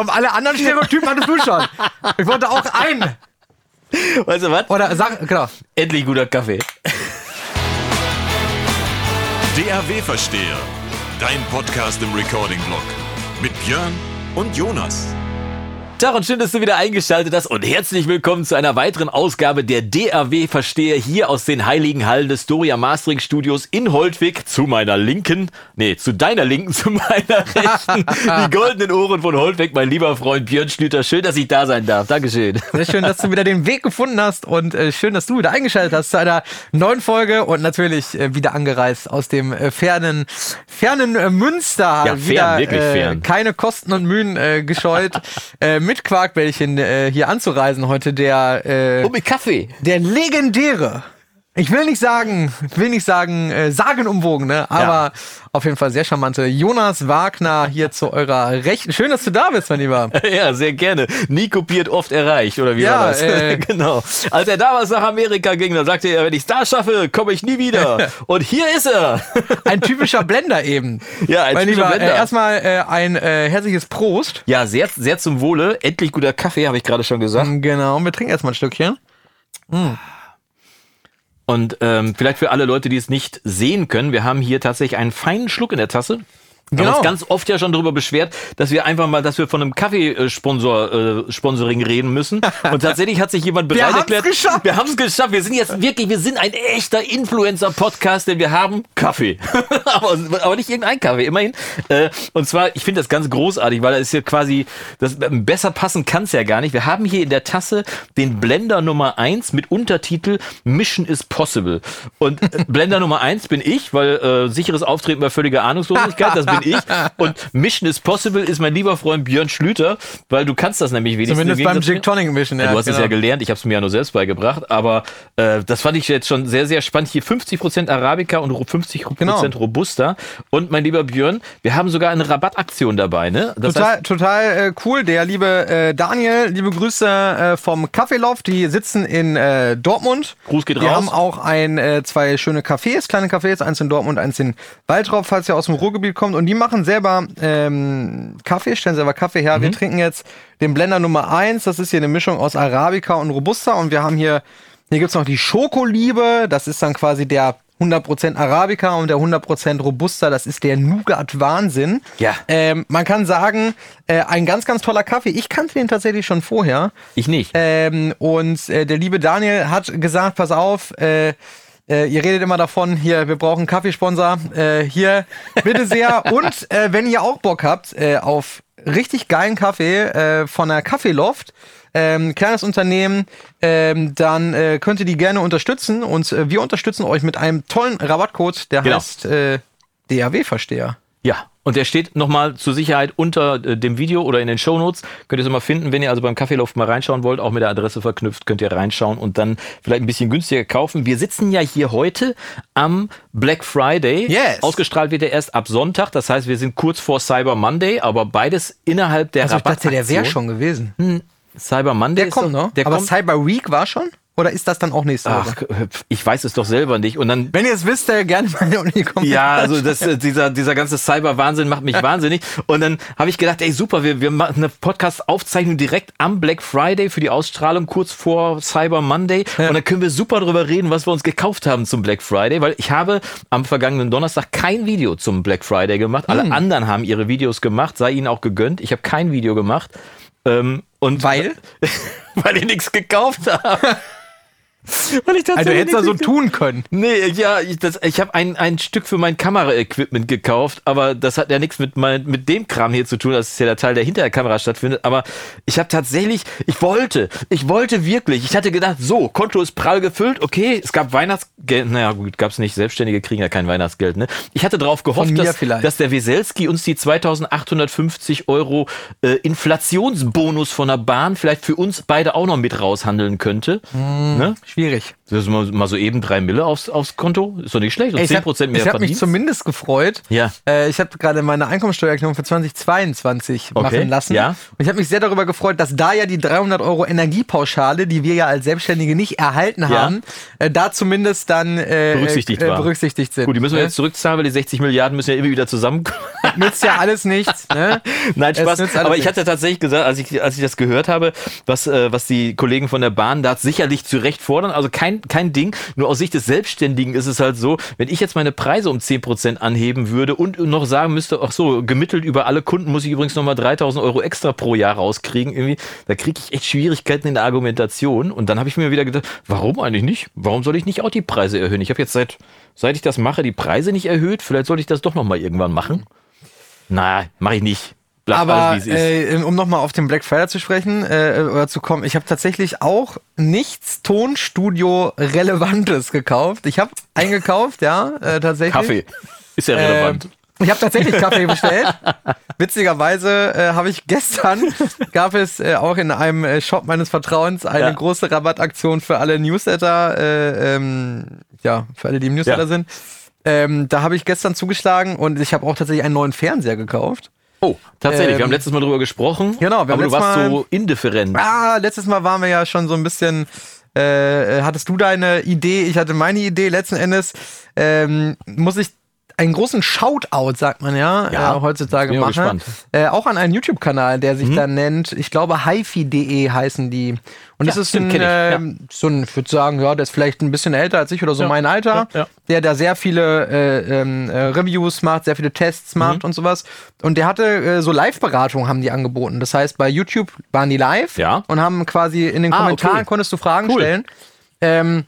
Komm, alle anderen Stereotypen hattest du schon. Ich wollte auch einen. Weißt du was? Oder sag, genau. Endlich guter Kaffee. DAW-Versteher. Dein Podcast im Recording-Blog. Mit Björn und Jonas. Tag und schön, dass du wieder eingeschaltet hast und herzlich willkommen zu einer weiteren Ausgabe der DAW Versteher hier aus den heiligen Hallen des Doria Mastering Studios in Holtwig zu meiner linken, nee, zu deiner linken, zu meiner rechten, die goldenen Ohren von Holtwig, mein lieber Freund Björn Schlüter. Schön, dass ich da sein darf. Dankeschön. Sehr schön, dass du wieder den Weg gefunden hast und äh, schön, dass du wieder eingeschaltet hast zu einer neuen Folge und natürlich äh, wieder angereist aus dem äh, fernen, fernen äh, Münster. Ja, fern, wieder, wirklich äh, fern. Keine Kosten und Mühen äh, gescheut, mit Quarkbällchen äh, hier anzureisen heute der äh, Und mit Kaffee. der legendäre. Ich will nicht sagen, will nicht sagen, äh, sagenumwogen, ne? Aber auf jeden Fall sehr charmante Jonas Wagner hier zu eurer Rechten. Schön, dass du da bist, mein Lieber. Ja, sehr gerne. Nie kopiert, oft erreicht, oder wie Ja, war das? äh, genau. Als er damals nach Amerika ging, dann sagte er, wenn ich da schaffe, komme ich nie wieder. Und hier ist er. Ein typischer Blender eben. Ja, ein mein typischer Lieber, Blender. Äh, erstmal äh, ein äh, herzliches Prost. Ja, sehr, sehr zum Wohle. Endlich guter Kaffee, habe ich gerade schon gesagt. Genau, wir trinken erstmal ein Stückchen. Und ähm, vielleicht für alle Leute, die es nicht sehen können, wir haben hier tatsächlich einen feinen Schluck in der Tasse. Wir Genau. haben uns ganz oft ja schon darüber beschwert, dass wir einfach mal, dass wir von einem Kaffeesponsor äh, Sponsoring reden müssen. Und tatsächlich hat sich jemand bereit haben's erklärt. geschafft. Wir haben es geschafft. Wir sind jetzt wirklich, wir sind ein echter Influencer-Podcast, denn wir haben Kaffee. aber, aber nicht irgendein Kaffee, immerhin. Äh, und zwar, ich finde das ganz großartig, weil das ist ja quasi, das, besser passen kann es ja gar nicht. Wir haben hier in der Tasse den Blender Nummer 1 mit Untertitel Mission is Possible. Und äh, Blender Nummer 1 bin ich, weil äh, sicheres Auftreten bei völliger Ahnungslosigkeit, das bin ich. Und Mission is Possible ist mein lieber Freund Björn Schlüter, weil du kannst das nämlich wenigstens. Zumindest im beim. Gin Tonic Mission. Ja, du hast es ja gelernt, ich habe es mir ja nur selbst beigebracht, aber äh, das fand ich jetzt schon sehr, sehr spannend. Hier 50% Arabica und 50% Genau. Robusta. Und mein lieber Björn, wir haben sogar eine Rabattaktion dabei, ne? Das Total, total äh, cool. Der liebe äh, Daniel, liebe Grüße äh, vom Kaffeeloft. Die sitzen in äh, Dortmund. Gruß geht Die raus. haben auch ein, äh, zwei schöne Cafés, kleine Cafés, eins in Dortmund, eins in Waldrop, falls ihr aus dem Ruhrgebiet kommt. Und die machen selber ähm, Kaffee, stellen selber Kaffee her. Mhm. Wir trinken jetzt den Blender Nummer eins. Das ist hier eine Mischung aus Arabica und Robusta. Und wir haben hier, hier gibt's noch die Schokoliebe. Das ist dann quasi der 100% Arabica und der 100% Robusta, das ist der Nougat-Wahnsinn. Ja. Ähm, man kann sagen, äh, ein ganz, ganz toller Kaffee. Ich kannte den tatsächlich schon vorher. ich nicht. Ähm, und äh, der liebe Daniel hat gesagt, pass auf, äh, äh, ihr redet immer davon, hier, wir brauchen einen Kaffeesponsor. Äh, hier, bitte sehr. Und äh, wenn ihr auch Bock habt äh, auf richtig geilen Kaffee äh, von der Kaffeeloft, ähm, kleines Unternehmen, ähm, dann äh, könnt ihr die gerne unterstützen. Und wir unterstützen euch mit einem tollen Rabattcode, der Genau. heißt DAW-Versteher. Ja. Und der steht nochmal zur Sicherheit unter äh, dem Video oder in den Shownotes. Könnt ihr es immer finden. Wenn ihr also beim Kaffeeloft mal reinschauen wollt, auch mit der Adresse verknüpft, könnt ihr reinschauen und dann vielleicht ein bisschen günstiger kaufen. Wir sitzen ja hier heute am Black Friday. Yes. Ausgestrahlt wird er erst ab Sonntag. Das heißt, wir sind kurz vor Cyber Monday, aber beides innerhalb der Also ich dachte, der wäre Rabattaktion. schon gewesen. Cyber Monday Der kommt noch. Der Aber kommt. Cyber Week war schon? Oder ist das dann auch nächste Woche? Ach, ich weiß es doch selber nicht. Und dann Wenn ihr es wisst, äh, gerne mal in die Kommentare. Ja, also das, äh, dieser, dieser ganze Cyber-Wahnsinn macht mich wahnsinnig. Und dann habe ich gedacht, ey super, wir, wir machen eine Podcast-Aufzeichnung direkt am Black Friday für die Ausstrahlung kurz vor Cyber Monday. Und dann können wir super drüber reden, was wir uns gekauft haben zum Black Friday, weil ich habe am vergangenen Donnerstag kein Video zum Black Friday gemacht. Alle anderen haben ihre Videos gemacht, sei ihnen auch gegönnt. Ich habe kein Video gemacht. Ähm, und Weil? weil ich nichts gekauft habe. weil ich Also hättest du nichts so tun können. Nee, ja, ich, das- ich habe ein, ein Stück für mein Kameraequipment gekauft, aber das hat ja nichts mit, mein, mit dem Kram hier zu tun. Das ist ja der Teil, der hinter der Kamera stattfindet. Aber ich habe tatsächlich, ich wollte, ich wollte wirklich. Ich hatte gedacht, so, Konto ist prall gefüllt, okay, es gab Weihnachtsgeld. Naja, gut, gab's nicht. Selbstständige kriegen ja kein Weihnachtsgeld, ne? Ich hatte darauf gehofft, dass, vielleicht. dass der Weselski uns die 2850 Euro äh, Inflationsbonus von der Bahn vielleicht für uns beide auch noch mit raushandeln könnte. Ne? Schwierig. Das ist mal, mal so eben drei Mille aufs, aufs Konto. Ist doch nicht schlecht. Und 10% habe mehr ich hab mich zumindest gefreut. Ja. Äh, ich habe gerade meine Einkommensteuererklärung für 2022 Okay, machen lassen. ja. Und ich habe mich sehr darüber gefreut, dass da ja die 300 Euro Energiepauschale, die wir ja als Selbstständige nicht erhalten Ja. haben, äh, da zumindest dann äh, Berücksichtigt äh, berücksichtigt sind. Gut, die müssen wir Ne? jetzt zurückzahlen, weil die 60 Milliarden müssen ja immer wieder zusammenkommen. nützt ja alles nichts. Ne? Nein, Spaß. Aber ich hatte tatsächlich gesagt, als ich, als ich das gehört habe, was, äh, was die Kollegen von der Bahn da sicherlich zu Recht fordern, also kein, kein Ding. Nur aus Sicht des Selbstständigen ist es halt so, wenn ich jetzt meine Preise um 10% anheben würde und noch sagen müsste, ach so, gemittelt über alle Kunden muss ich übrigens nochmal 3000 Euro extra pro Jahr rauskriegen, irgendwie, da kriege ich echt Schwierigkeiten in der Argumentation. Und dann habe ich mir wieder gedacht, warum eigentlich nicht? Warum soll ich nicht auch die Preise erhöhen? Ich habe jetzt seit, seit ich das mache, die Preise nicht erhöht. Vielleicht sollte ich das doch nochmal irgendwann machen. Na, mache ich nicht. Bleibt Aber alles, äh, um nochmal auf den Black Friday zu sprechen äh, oder zu kommen, ich habe tatsächlich auch nichts Tonstudio-Relevantes gekauft. Ich habe eingekauft, ja, äh, tatsächlich. Kaffee. Ist ja relevant. Ähm, ich habe tatsächlich Kaffee bestellt. Witzigerweise äh, habe ich gestern, gab es äh, auch in einem äh, Shop meines Vertrauens eine Ja. große Rabattaktion für alle Newsletter, äh, ähm, ja, für alle, die im Newsletter Ja. sind. Ähm, da habe ich gestern zugeschlagen und ich habe auch tatsächlich einen neuen Fernseher gekauft. Oh, tatsächlich. ähm, wir haben letztes Mal drüber gesprochen. Genau, wir haben aber du warst Mal- so indifferent. Ah, letztes Mal waren wir ja schon so ein bisschen. Äh, äh, hattest du deine Idee? Ich hatte meine Idee. Letzten Endes ähm, muss ich einen großen Shoutout, sagt man ja, Ja, äh, heutzutage machen. Äh, auch an einen YouTube-Kanal, der Mhm. sich da nennt, ich glaube, hifi.de heißen die. Und das Ja, ist stimmt, ein, ich, ja. ähm, so ein, ich würde sagen, ja, der ist vielleicht ein bisschen älter als ich oder so Ja, mein Alter, der da sehr viele äh, ähm, äh, Reviews macht, sehr viele Tests Mhm. macht und sowas. Und der hatte äh, so Live-Beratungen haben die angeboten. Das heißt, bei YouTube waren die live Ja. und haben quasi in den Ah, Kommentaren okay. konntest du Fragen Cool. stellen. Ähm,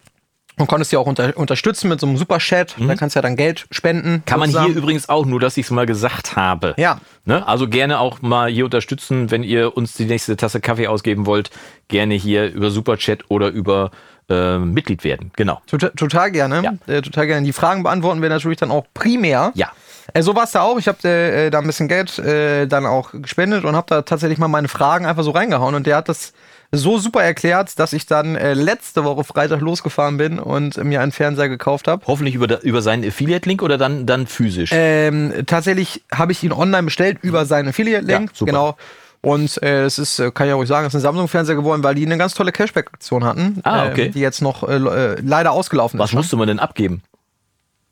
und konntest die auch unter, unterstützen mit so einem Superchat. Da kannst du ja dann Geld spenden. Mhm. Kann man hier sozusagen. übrigens auch, nur dass ich es mal gesagt habe. Ja. Ne? Also gerne auch mal hier unterstützen, wenn ihr uns die nächste Tasse Kaffee ausgeben wollt. Gerne hier über Superchat oder über äh, Mitglied werden. Genau. Total, total gerne. Ja. Äh, total gerne. Die Fragen beantworten wir natürlich dann auch primär. Ja. Äh, so war es da auch. Ich habe äh, da ein bisschen Geld äh, dann auch gespendet und habe da tatsächlich mal meine Fragen einfach so reingehauen. Und der hat das so super erklärt, dass ich dann äh, letzte Woche Freitag losgefahren bin und äh, mir einen Fernseher gekauft habe. Hoffentlich über, über seinen Affiliate-Link oder dann, dann physisch. Ähm, tatsächlich habe ich ihn online bestellt über seinen Affiliate-Link. Ja, genau. Und äh, es ist, äh, kann ich auch ruhig sagen, es ist ein Samsung-Fernseher geworden, weil die eine ganz tolle Cashback-Aktion hatten. Ah, okay. äh, die jetzt noch äh, äh, leider ausgelaufen was ist. musste man denn abgeben?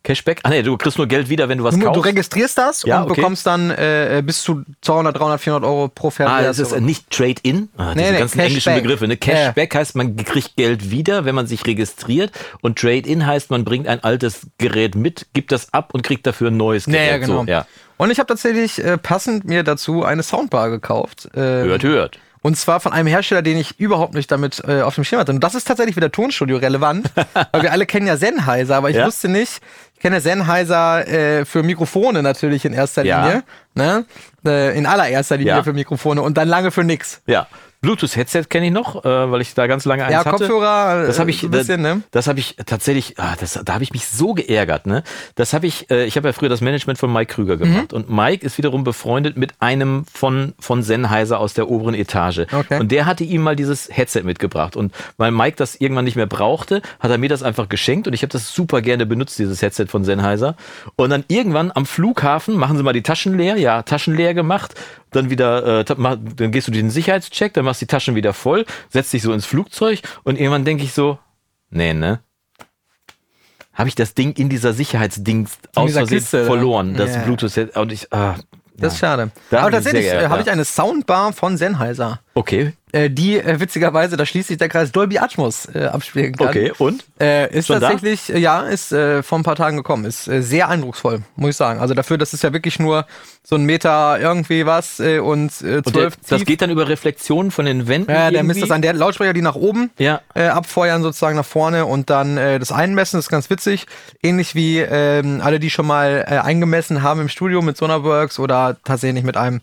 Cashback? Ah nee, du kriegst nur Geld wieder, wenn du was Du, du kaufst. registrierst das Ja, und okay. bekommst dann äh, bis zu 200, 300, 400 Euro pro Fernseher. Ah, das ist äh, nicht Trade-in. Ah, diese Nee, nee, ganzen englischen Cashback. Begriffe. Ne? Cashback heißt, man kriegt Geld wieder, wenn man sich registriert. Und Trade-in heißt, man bringt ein altes Gerät mit, gibt das ab und kriegt dafür ein neues ja, Gerät. ja, genau. So, ja. Und ich habe tatsächlich äh, passend mir dazu eine Soundbar gekauft. Äh, Hört, hört. Und zwar von einem Hersteller, den ich überhaupt nicht damit äh, auf dem Schirm hatte. Und das ist tatsächlich wieder Tonstudio relevant, weil wir alle kennen ja Sennheiser, aber ich Ja. wusste nicht, ich kenne Sennheiser äh, für Mikrofone natürlich in erster Ja. Linie, ne? Äh, in allererster Linie Ja. für Mikrofone und dann lange für nix. Ja. Bluetooth-Headset kenne ich noch, äh, weil ich da ganz lange eins Ja, hatte. Kopfhörer, Das habe äh, ich, ein bisschen, ne? das habe ich tatsächlich, ah, das, da habe ich mich so geärgert, ne? Das habe ich, äh, ich habe ja früher das Management von Mike Krüger Mhm. gemacht und Mike ist wiederum befreundet mit einem von von Sennheiser aus der oberen Etage Okay. und der hatte ihm mal dieses Headset mitgebracht und weil Mike das irgendwann nicht mehr brauchte, hat er mir das einfach geschenkt und ich habe das super gerne benutzt dieses Headset von Sennheiser. Und dann irgendwann am Flughafen machen sie mal die Taschen leer, ja Taschen leer gemacht, dann wieder, äh, dann gehst du den Sicherheitscheck, dann machst die Taschen wieder voll, setzt dich so ins Flugzeug und irgendwann denke ich so, nee, ne? Habe ich das Ding in dieser Sicherheitsdings aus dieser Versehen verloren, das Ja. Bluetooth und ich, ah, Das ist schade. Da Aber tatsächlich äh, habe ich eine Soundbar von Sennheiser, okay, äh, die äh, witzigerweise, da schließt sich der Kreis Dolby Atmos äh, abspielen kann. okay, und? Äh, ist Schon da? tatsächlich, äh, ja, ist vor ein paar Tagen gekommen. Ist sehr eindrucksvoll, muss ich sagen. Also dafür, das ist ja wirklich nur so ein Meter irgendwie was und äh, Und der, zwölf das geht dann über Reflexionen von den Wänden. ja, der misst das an der Lautsprecher, die nach oben Ja. abfeuern, sozusagen nach vorne und dann das Einmessen, das ist ganz witzig. Ähnlich wie ähm, alle, die schon mal eingemessen haben im Studio mit Sonarworks oder tatsächlich mit einem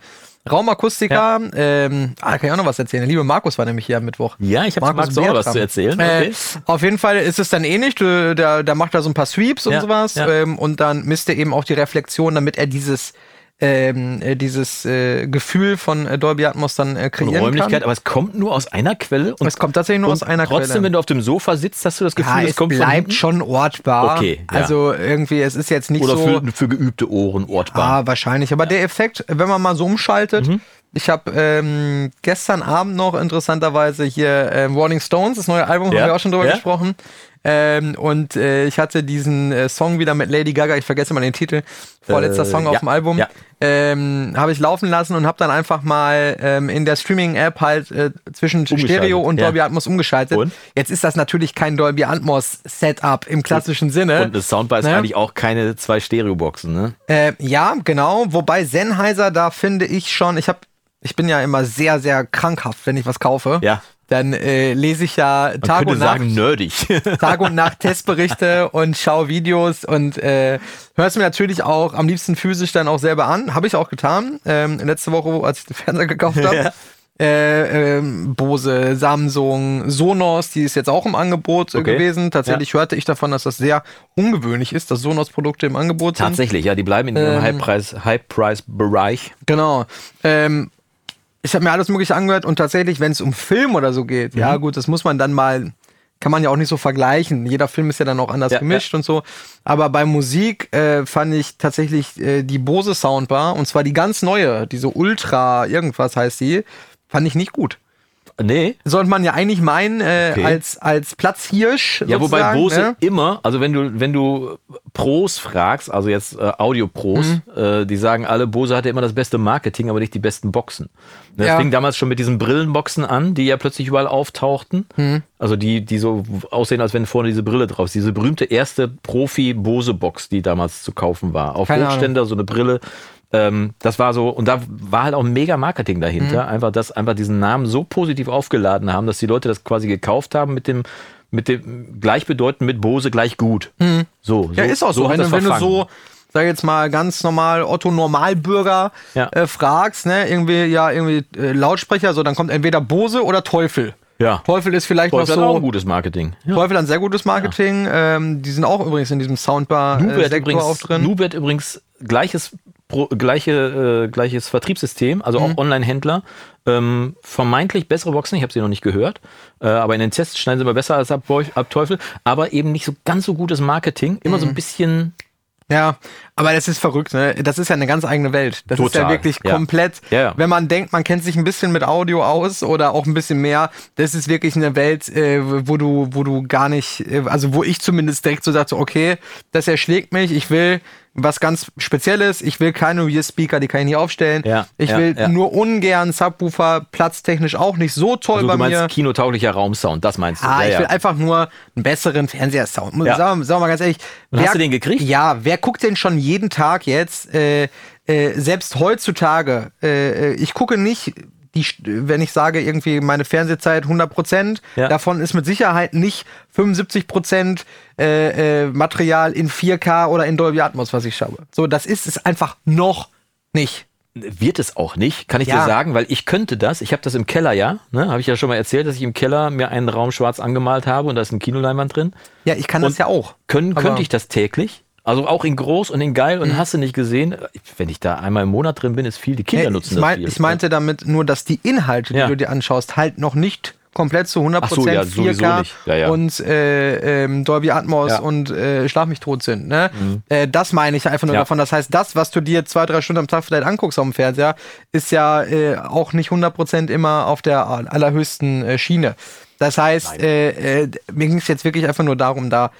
Raumakustiker. Ähm, ah, da kann ich auch noch was erzählen. Der liebe Markus war nämlich hier am Mittwoch. Ja, ich habe Max auch noch was zu erzählen. Okay. Äh, auf jeden Fall ist es dann ähnlich. Der, der macht da so ein paar Sweeps Ja, und sowas. ja. Ähm, und dann misst er eben auch die Reflexion, damit er dieses, ähm, äh, dieses äh, Gefühl von äh, Dolby Atmos dann äh, Und kreieren Räumlichkeit, kann. aber es kommt nur aus einer Quelle. Und, Es kommt tatsächlich nur und aus einer trotzdem, Quelle. wenn du auf dem Sofa sitzt, hast du das Gefühl, ja, es es kommt von bleibt schon ortbar. Okay, ja. Also irgendwie, es ist jetzt nicht Oder so. für, für geübte Ohren ortbar. Ah, wahrscheinlich. Aber der Effekt, wenn man mal so umschaltet, Mhm. ich habe ähm, gestern Abend noch interessanterweise hier ähm, Rolling Stones, das neue Album, Ja, haben wir auch schon drüber ja. gesprochen. Ähm, und äh, ich hatte diesen äh, Song wieder mit Lady Gaga, ich vergesse mal den Titel, vorletzter Äh, Song auf ja, dem Album, ja. ähm, habe ich laufen lassen und habe dann einfach mal ähm, in der Streaming-App halt äh, zwischen Stereo und ja. Dolby Atmos umgeschaltet. Und? Jetzt ist das natürlich kein Dolby Atmos Setup im klassischen Sinne. Und das Soundbar ist Ne? eigentlich auch keine zwei Stereoboxen, ne? Äh, ja, genau. Wobei Sennheiser, da finde ich schon, ich habe, ich bin ja immer sehr, sehr krankhaft, wenn ich was kaufe. Ja. Dann äh, lese ich ja Man Tag und Nacht, sagen nerdig. Tag und Nacht Testberichte und schaue Videos und äh, höre es mir natürlich auch am liebsten physisch dann auch selber an. Habe ich auch getan. Ähm, letzte Woche, als ich den Fernseher gekauft habe. Ja. Äh, ähm, Bose, Samsung, Sonos, die ist jetzt auch im Angebot äh, Okay. gewesen. Tatsächlich hörte ich davon, dass das sehr ungewöhnlich ist, dass Sonos-Produkte im Angebot sind. Tatsächlich, ja, die bleiben in ihrem Ähm, High-Price-Bereich. Genau. Ähm, ich habe mir alles Mögliche angehört und tatsächlich, wenn es um Film oder so geht, Mhm. ja gut, das muss man dann mal, kann man ja auch nicht so vergleichen. Jeder Film ist ja dann auch anders Ja, gemischt und so. Aber bei Musik äh, fand ich tatsächlich äh, die Bose Soundbar und zwar die ganz neue, diese Ultra irgendwas heißt die, fand ich nicht gut. Nee. Sollte man ja eigentlich meinen, äh, Okay. als, als Platzhirsch. Ja, wobei Bose ne? immer, also wenn du, wenn du Pros fragst, also jetzt äh, Audio-Pros, Mhm. äh, die sagen alle, Bose hatte immer das beste Marketing, aber nicht die besten Boxen. Ne, Das Ja. fing damals schon mit diesen Brillenboxen an, die ja plötzlich überall auftauchten. Mhm. Also die, die so aussehen, als wenn vorne diese Brille drauf ist. Diese berühmte erste Profi-Bose-Box, die damals zu kaufen war. Auf Keine Hochständer, so eine Brille. Ähm, das war so, und da war halt auch mega Marketing dahinter. Mhm. Einfach, dass einfach diesen Namen so positiv aufgeladen haben, dass die Leute das quasi gekauft haben mit dem, mit dem gleichbedeutend mit Bose gleich gut. So, Mhm. Ja, so, ist auch so. hat wenn, du, wenn du so, sag jetzt mal, ganz normal Otto Normalbürger Ja. äh, fragst, ne, irgendwie, ja, irgendwie äh, Lautsprecher, so, dann kommt entweder Bose oder Teufel. Ja. Teufel ist vielleicht Teufel hat noch auch so. ein gutes Marketing. Ja. Teufel hat ein sehr gutes Marketing. Ähm, die sind auch übrigens in diesem Soundbar-Sektor hat übrigens, auch drin. Hat übrigens gleiches, Pro, gleiche, äh, gleiches Vertriebssystem, also Mhm. auch Online-Händler. Ähm, vermeintlich bessere Boxen, ich habe sie noch nicht gehört, äh, aber in den Tests schneiden sie immer besser als ab, ab Teufel, aber eben nicht so ganz so gutes Marketing, immer Mhm. so ein bisschen Ja, aber das ist verrückt, ne? Das ist ja eine ganz eigene Welt. Das ist ja Total, wirklich ja. komplett, Ja, ja. wenn man denkt, man kennt sich ein bisschen mit Audio aus oder auch ein bisschen mehr, das ist wirklich eine Welt, äh, wo du, wo du gar nicht, äh, also wo ich zumindest direkt so sagte, okay, das erschlägt mich, ich will was ganz Spezielles, ich will keine Rear-Speaker, die kann ich nicht aufstellen. Ja, ich ja, will ja. nur ungern Subwoofer, platztechnisch auch nicht so toll also bei du meinst mir. kinotauglicher Raumsound, das meinst du? Ah, ich will einfach nur einen besseren Fernsehersound. Ja. Sagen, wir- sagen wir mal ganz ehrlich. Und hast du den gekriegt? Ja, wer guckt denn schon jeden Tag jetzt, äh, äh, selbst heutzutage, äh, äh, ich gucke nicht, die, wenn ich sage, irgendwie meine Fernsehzeit 100 Prozent, Ja. davon ist mit Sicherheit nicht 75 Prozent äh, äh, Material in 4K oder in Dolby Atmos, was ich schaue. So, das ist es einfach noch nicht. Wird es auch nicht, kann ich Ja. dir sagen, weil ich könnte das. Ich habe das im Keller ja, ne? habe ich ja schon mal erzählt, dass ich im Keller mir einen Raum schwarz angemalt habe und da ist ein Kinoleinwand drin. Ja, ich kann das Und ja auch. Können, könnte ich das täglich? Also auch in groß und in geil Mhm. und hast du nicht gesehen? Wenn ich da einmal im Monat drin bin, ist viel. Die Kinder Nee, nutzen ich, mein, das viel. ich meinte damit nur, dass die Inhalte, die Ja. du dir anschaust, halt noch nicht komplett zu 100% Ach so, ja, sowieso 4K nicht. Ja, ja. und äh, ähm, Dolby Atmos. Mhm. und äh, Schlag mich tot sind. Ne? Äh, das meine ich einfach nur davon. Das heißt, das, was du dir zwei, drei Stunden am Tag vielleicht anguckst auf dem Fernseher, ist ja äh, auch nicht 100% immer auf der allerhöchsten äh, Schiene. Das heißt, äh, mir ging es jetzt wirklich einfach nur darum, da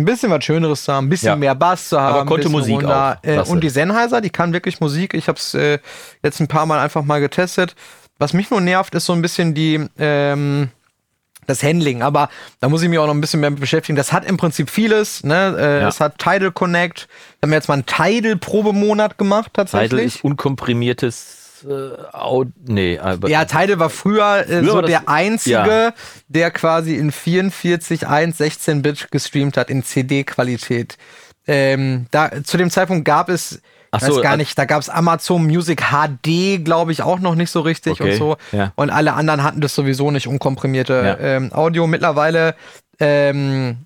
ein bisschen was Schöneres zu haben, ein bisschen Ja. mehr Bass zu haben. Aber konnte Musik runder. auch. Äh, Klasse. und die Sennheiser, die kann wirklich Musik. Ich habe es äh, jetzt ein paar Mal einfach mal getestet. Was mich nur nervt, ist so ein bisschen die ähm, das Handling, aber da muss ich mich auch noch ein bisschen mehr mit beschäftigen. Das hat im Prinzip vieles. Ne? Äh, Ja. Es hat Tidal Connect. Da haben wir jetzt mal einen Tidal-Probemonat gemacht Tidal tatsächlich. ist unkomprimiertes äh, Aud nee, aber Ja, Tidal war früher, äh, Früher so war der einzige, ja. der quasi in 44 1 16-Bit gestreamt hat in CD-Qualität. Ähm, da zu dem Zeitpunkt gab es, Ach ich weiß so, gar äh, nicht, da gab es Amazon Music HD, glaube ich, auch noch nicht so richtig Okay, und so. ja. Und alle anderen hatten das sowieso nicht unkomprimierte Ja. ähm, Audio. Mittlerweile ähm,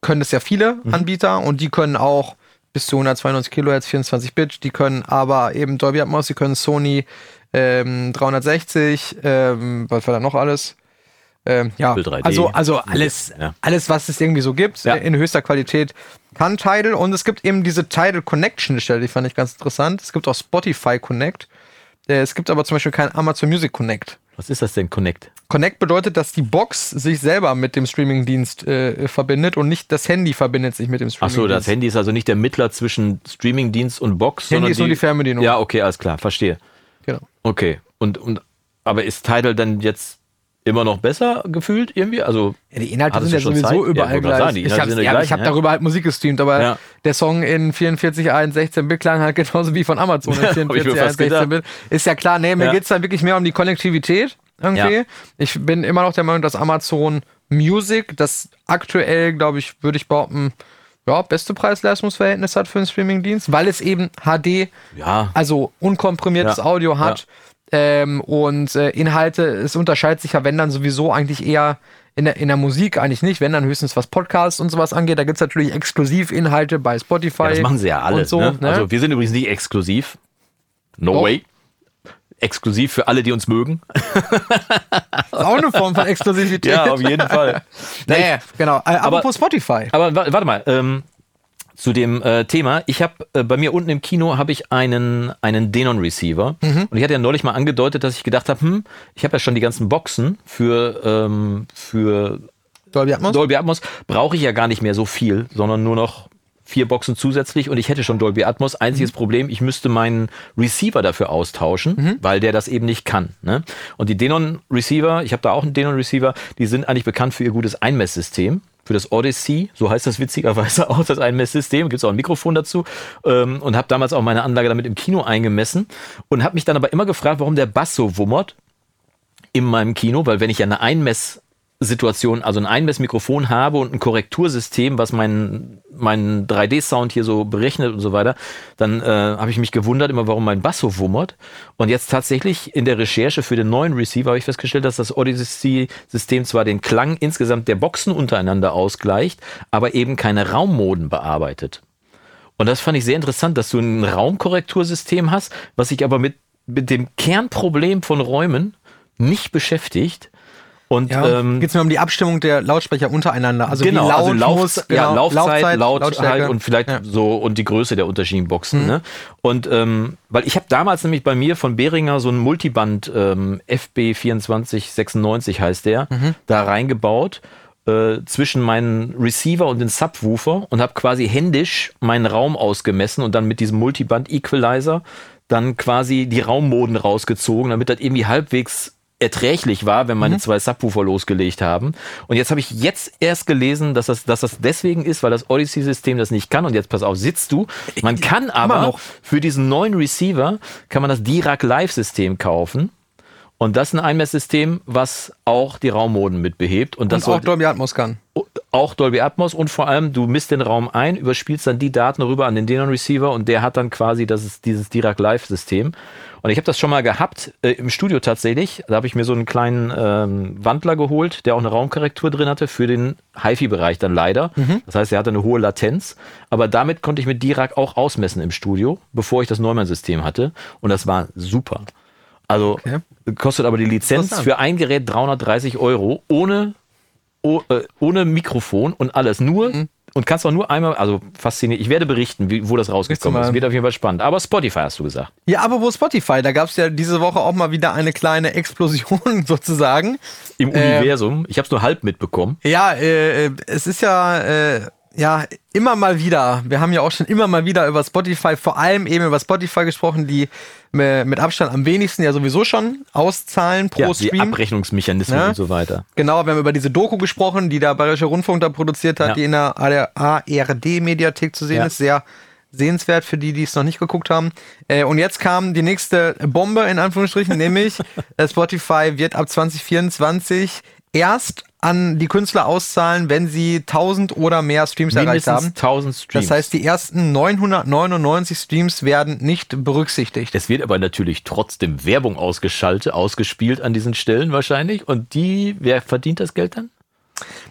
können es ja viele Mhm. Anbieter und die können auch bis zu 192 Kilohertz, 24 Bit, die können aber eben Dolby Atmos, die können Sony ähm, 360, ähm, was war da noch alles? Ähm, ja, Apple 3D. also, also alles, Ja. alles, was es irgendwie so gibt, Ja. in höchster Qualität, kann Tidal. Und es gibt eben diese Tidal Connection Stelle, die fand ich ganz interessant. Es gibt auch Spotify Connect. Äh, Es gibt aber zum Beispiel kein Amazon Music Connect. Was ist das denn, Connect? Connect bedeutet, dass die Box sich selber mit dem Streamingdienst äh, verbindet und nicht das Handy verbindet sich mit dem Streamingdienst. so, das Handy ist also nicht der Mittler zwischen Streamingdienst und Box, Handy sondern ist nur die Fernbedienung. Ja, okay, alles klar, verstehe. Genau. Okay. Und, und aber ist Tidal dann jetzt immer noch besser gefühlt irgendwie? Also Ja, die Inhalte sind ja sowieso Zeit? Ja, überall gerade gleich. sagen, ich habe ja ja, hab ne? darüber halt Musik gestreamt, aber Ja. der Song in 44, 1, 16 Bit klang halt genauso wie von Amazon in Ja, hab ich mir 44, 1, fast 16 Bit. Ist ja klar, nee, mir Ja. geht's dann wirklich mehr um die Konnektivität irgendwie. Ja. Ich bin immer noch der Meinung, dass Amazon Music, das aktuell, glaube ich, würde ich behaupten, ja, beste Preis-Leistungs-Verhältnis hat für einen Streamingdienst, weil es eben HD, ja, also unkomprimiertes Ja. Audio hat. Ähm, und äh, Inhalte, es unterscheidet sich ja, wenn dann sowieso eigentlich eher in der, in der Musik eigentlich nicht, wenn dann höchstens was Podcasts und sowas angeht. Da gibt's natürlich Exklusivinhalte bei Spotify. ja, das machen sie ja alle. so, ne? ne? Also wir sind übrigens nicht exklusiv. No Doch. way. Exklusiv für alle, die uns mögen. ist auch eine Form von Exklusivität. Ja, auf jeden Fall. Nee, genau. Äh, Aber- apropos Spotify. Aber wa- warte mal, ähm, zu dem äh, Thema. Ich habe äh, bei mir unten im Kino habe ich einen einen Denon Receiver und ich hatte ja neulich mal angedeutet, dass ich gedacht habe, hm, ich habe ja schon die ganzen Boxen für ähm, für Dolby Atmos? Dolby Atmos brauche ich ja gar nicht mehr so viel, sondern nur noch vier Boxen zusätzlich und ich hätte schon Dolby Atmos. Einziges Problem, ich müsste meinen Receiver dafür austauschen, weil der das eben nicht kann. Ne? Und die Denon Receiver, ich habe da auch einen Denon Receiver, die sind eigentlich bekannt für ihr gutes Einmesssystem. Für das Odyssey, so heißt das witzigerweise auch, das Einmesssystem, gibt es auch ein Mikrofon dazu ähm, und habe damals auch meine Anlage damit im Kino eingemessen und habe mich dann aber immer gefragt, warum der Bass so wummert in meinem Kino, weil wenn ich ja eine Einmesssituation, also ein Einmessmikrofon habe und ein Korrektursystem, was meinen meinen 3D-Sound hier so berechnet und so weiter, dann äh, habe ich mich gewundert immer, warum mein Bass so wummert. Und jetzt tatsächlich in der Recherche für den neuen Receiver habe ich festgestellt, dass das Odyssey-System zwar den Klang insgesamt der Boxen untereinander ausgleicht, aber eben keine Raummoden bearbeitet. Und das fand ich sehr interessant, dass du ein Raumkorrektursystem hast, was sich aber mit, mit dem Kernproblem von Räumen nicht beschäftigt. Und Ja, ähm, geht's mir um die Abstimmung der Lautsprecher untereinander. Also genau, wie laut also Lauf, muss, ja, genau, Laufzeit, Laut Lautstärke. halt und vielleicht Ja. Mhm. so und die Größe der unterschiedlichen Boxen. Ne? Und ähm, weil ich habe damals nämlich bei mir von Behringer so einen Multiband ähm, FB2496 heißt der, Mhm. da reingebaut äh, zwischen meinen Receiver und den Subwoofer und habe quasi händisch meinen Raum ausgemessen und dann mit diesem Multiband Equalizer dann quasi die Raummoden rausgezogen, damit das irgendwie halbwegs erträglich war, wenn Mhm. meine zwei Subwoofer losgelegt haben. Und jetzt habe ich jetzt erst gelesen, dass das, dass das deswegen ist, weil das Odyssey-System das nicht kann. Und jetzt pass auf, sitzt du. Man kann aber noch. für diesen neuen Receiver kann man das Dirac Live-System kaufen. Und das ist ein Einmesssystem, was auch die Raummoden mit behebt. Und das Und auch Dolby Atmos kann. auch Dolby Atmos und vor allem du misst den Raum ein, überspielst dann die Daten rüber an den Denon Receiver und der hat dann quasi das ist dieses Dirac Live System. Und ich habe das schon mal gehabt äh, im Studio tatsächlich. Da habe ich mir so einen kleinen ähm, Wandler geholt, der auch eine Raumkorrektur drin hatte für den HiFi-Bereich dann leider. Das heißt, er hatte eine hohe Latenz. Aber damit konnte ich mit Dirac auch ausmessen im Studio, bevor ich das Neumann-System hatte. Und das war super. Also Okay. kostet aber die Lizenz für ein Gerät 330 Euro ohne oh, äh, ohne Mikrofon und alles. Nur Mhm. und kannst auch nur einmal, also fasziniert. Ich werde berichten, wie, wo das rausgekommen ist. Wird auf jeden Fall spannend. Aber Spotify hast du gesagt. Ja, aber wo Spotify? Da gab's ja diese Woche auch mal wieder eine kleine Explosion sozusagen. Im Ähm. Universum. Ich habe es nur halb mitbekommen. Ja, äh, äh, es ist ja, äh, ja immer mal wieder. Wir haben ja auch schon immer mal wieder über Spotify, vor allem eben über Spotify gesprochen, die mit Abstand am wenigsten ja sowieso schon auszahlen pro Ja, die Stream. Abrechnungsmechanismen Ne? und so weiter. Genau, wir haben über diese Doku gesprochen, die der Bayerische Rundfunk da produziert hat, Ja. die in der ARD-Mediathek zu sehen Ja. ist. Sehr sehenswert für die, die es noch nicht geguckt haben. Äh, und jetzt kam die nächste Bombe in Anführungsstrichen, nämlich äh, Spotify wird ab 2024 erst an die Künstler auszahlen, wenn sie 1000 oder mehr Streams erreicht Mindestens haben. 1000 Streams. Das heißt, die ersten 999 Streams werden nicht berücksichtigt. es wird aber natürlich trotzdem Werbung ausgeschaltet, ausgespielt an diesen Stellen wahrscheinlich. Und die, wer verdient das Geld dann?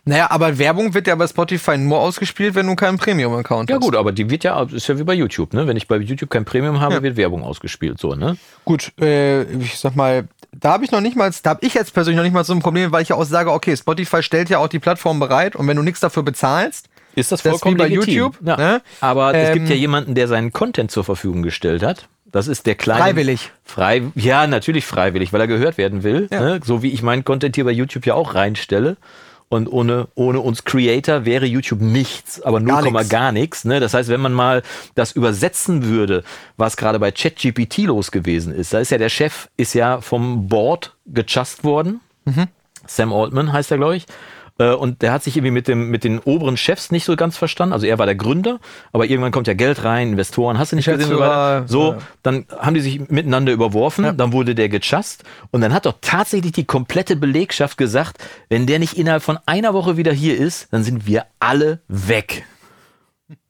Naja, aber Werbung wird ja bei Spotify nur ausgespielt, wenn du keinen Premium-Account Ja hast. gut, aber die wird ja, ist ja wie bei YouTube, ne? Wenn ich bei YouTube kein Premium habe, Ja. wird Werbung ausgespielt, so, ne? Gut, äh, ich sag mal, da habe ich noch nicht mal, da habe ich jetzt persönlich noch nicht mal so ein Problem, weil ich ja auch sage, okay, Spotify stellt ja auch die Plattform bereit und wenn du nichts dafür bezahlst, Ist das Das vollkommen wie bei legitim. YouTube, Ja. ne? Aber es Ähm, gibt ja jemanden, der seinen Content zur Verfügung gestellt hat. Das ist der kleine. Freiwillig. Frei, ja, natürlich freiwillig, weil er gehört werden will. Ja. Ne? So wie ich meinen Content hier bei YouTube ja auch reinstelle. Und ohne, ohne uns Creator wäre YouTube nichts, aber Gar 0, nix. gar nichts. Ne? Das heißt, wenn man mal das übersetzen würde, was gerade bei ChatGPT los gewesen ist, da ist ja der Chef, ist ja vom Board gechast worden. Sam Altman heißt er, glaube ich. Äh, Und der hat sich irgendwie mit, dem, mit den oberen Chefs nicht so ganz verstanden. Also er war der Gründer, aber irgendwann kommt ja Geld rein, Investoren, hast du nicht gesehen? So, ja. dann haben die sich miteinander überworfen, dann wurde der gechast und dann hat doch tatsächlich die komplette Belegschaft gesagt, wenn der nicht innerhalb von einer Woche wieder hier ist, dann sind wir alle weg.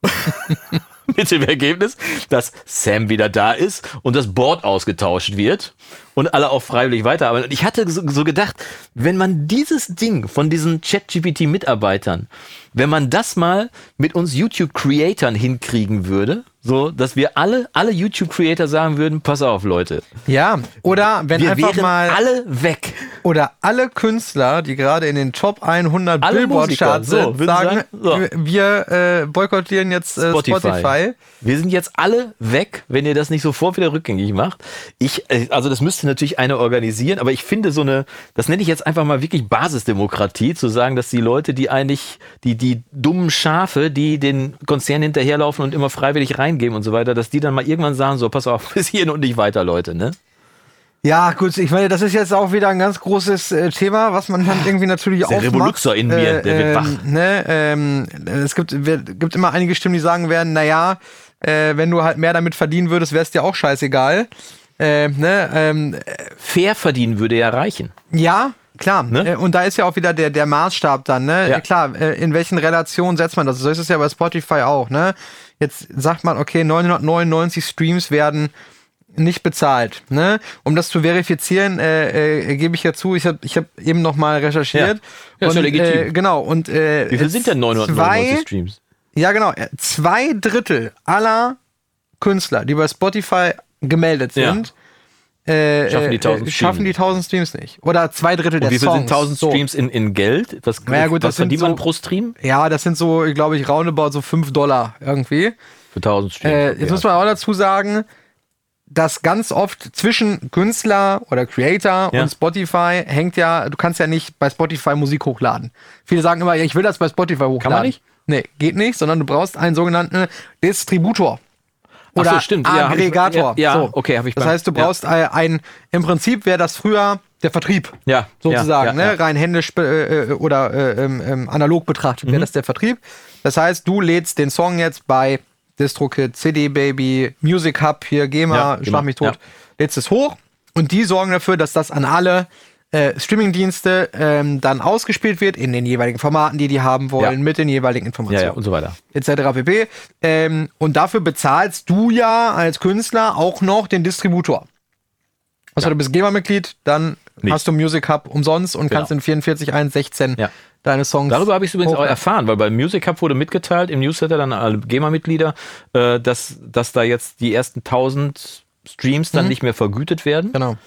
Mit dem Ergebnis, dass Sam wieder da ist und das Board ausgetauscht wird und alle auch freiwillig weiterarbeiten. Und ich hatte so, so gedacht, wenn man dieses Ding von diesen ChatGPT-Mitarbeitern, wenn man das mal mit uns YouTube-Creatern hinkriegen würde, so, dass wir alle, alle YouTube-Creator sagen würden, pass auf, Leute, Ja, oder wenn wir einfach mal alle weg. oder alle Künstler, die gerade in den Top 100 Alle Billboard-Charts so, sind, würden sagen, so. wir- äh, boykottieren jetzt äh, Spotify. Wir sind jetzt alle weg, wenn ihr das nicht sofort wieder rückgängig macht. Ich, äh, also das müsste natürlich einer organisieren, aber ich finde so eine, das nenne ich jetzt einfach mal wirklich Basisdemokratie, zu sagen, dass die Leute, die eigentlich, die, die dummen Schafe, die den Konzernen hinterherlaufen und immer freiwillig reingeben und so weiter, dass die dann mal irgendwann sagen, so, pass auf, bis hierhin und nicht weiter, Leute, ne? Ja, gut, ich meine, das ist jetzt auch wieder ein ganz großes äh, Thema, was man dann irgendwie natürlich Der aufmacht. Revoluzer in mir, der wird wach. Ne, ähm, es gibt, wird, gibt immer einige Stimmen, die sagen werden, naja, äh, wenn du halt mehr damit verdienen würdest, wäre es dir auch scheißegal. Äh, ne, ähm, Fair verdienen würde ja reichen. ja, klar. Ne? Äh, Und da ist ja auch wieder der, der Maßstab dann, ne? Ja. Klar, äh, in welchen Relationen setzt man das? So ist es ja bei Spotify auch, ne? Jetzt sagt man, okay, 999 Streams werden nicht bezahlt, ne? Um das zu verifizieren, äh, äh, gebe ich ja zu, ich habe ich hab eben noch mal recherchiert. Ja, ist ja und, legitim. Äh, genau, und äh, Wie viel sind denn 999 zwei, Streams? Ja, genau. äh, Zwei Drittel aller Künstler, die bei Spotify gemeldet Ja. Äh, Schaffen die äh, 1000 äh, schaffen Streams. die 1000 Streams nicht. Oder zwei Drittel der Und wie viel Songs. sind 1000 So. Streams in, in Geld? Was, Ja, gut, das was sind verdient man so- pro Stream? Ja, das sind so, glaube ich, roundabout so 5 Dollar irgendwie. Für 1000 Streams. Äh, jetzt muss man auch dazu sagen, dass ganz oft zwischen Künstler oder Creator Ja. und Spotify hängt ja, du kannst ja nicht bei Spotify Musik hochladen. Viele sagen immer, ja, ich will das bei Spotify hochladen. man nicht? Nee, geht nicht, sondern du brauchst einen sogenannten Distributor. Ach so, Oder stimmt. Ja, Aggregator. ja, ja, so. okay, hab ich Das heißt, du ja. brauchst ein, ein, im Prinzip wäre das früher der Vertrieb Ja, sozusagen, ja, ja, ne? rein händisch äh, äh, oder äh, ähm, ähm, analog betrachtet Mhm. wäre das der Vertrieb. Das heißt, du lädst den Song jetzt bei DistroKid, CD Baby, Music Hub, hier GEMA, Ja, schlag GEMA, mich tot, ja. lädst es hoch und die sorgen dafür, dass das an alle äh, Streamingdienste ähm, dann ausgespielt wird in den jeweiligen Formaten, die die haben wollen, Ja. mit den jeweiligen Ja, Informationen ja, und so weiter. etc. pp. Ähm, und dafür bezahlst du ja als Künstler auch noch den Distributor. Also du bist GEMA-Mitglied, dann Nicht. hast du Music Hub umsonst und Genau. kannst in 44.1.16 Ja. deine Songs. Darüber habe ich übrigens auch erfahren, weil beim Music Hub wurde mitgeteilt im Newsletter dann an alle GEMA-Mitglieder, äh, dass, dass da jetzt die ersten 1000 Streams dann nicht mehr vergütet werden. Genau.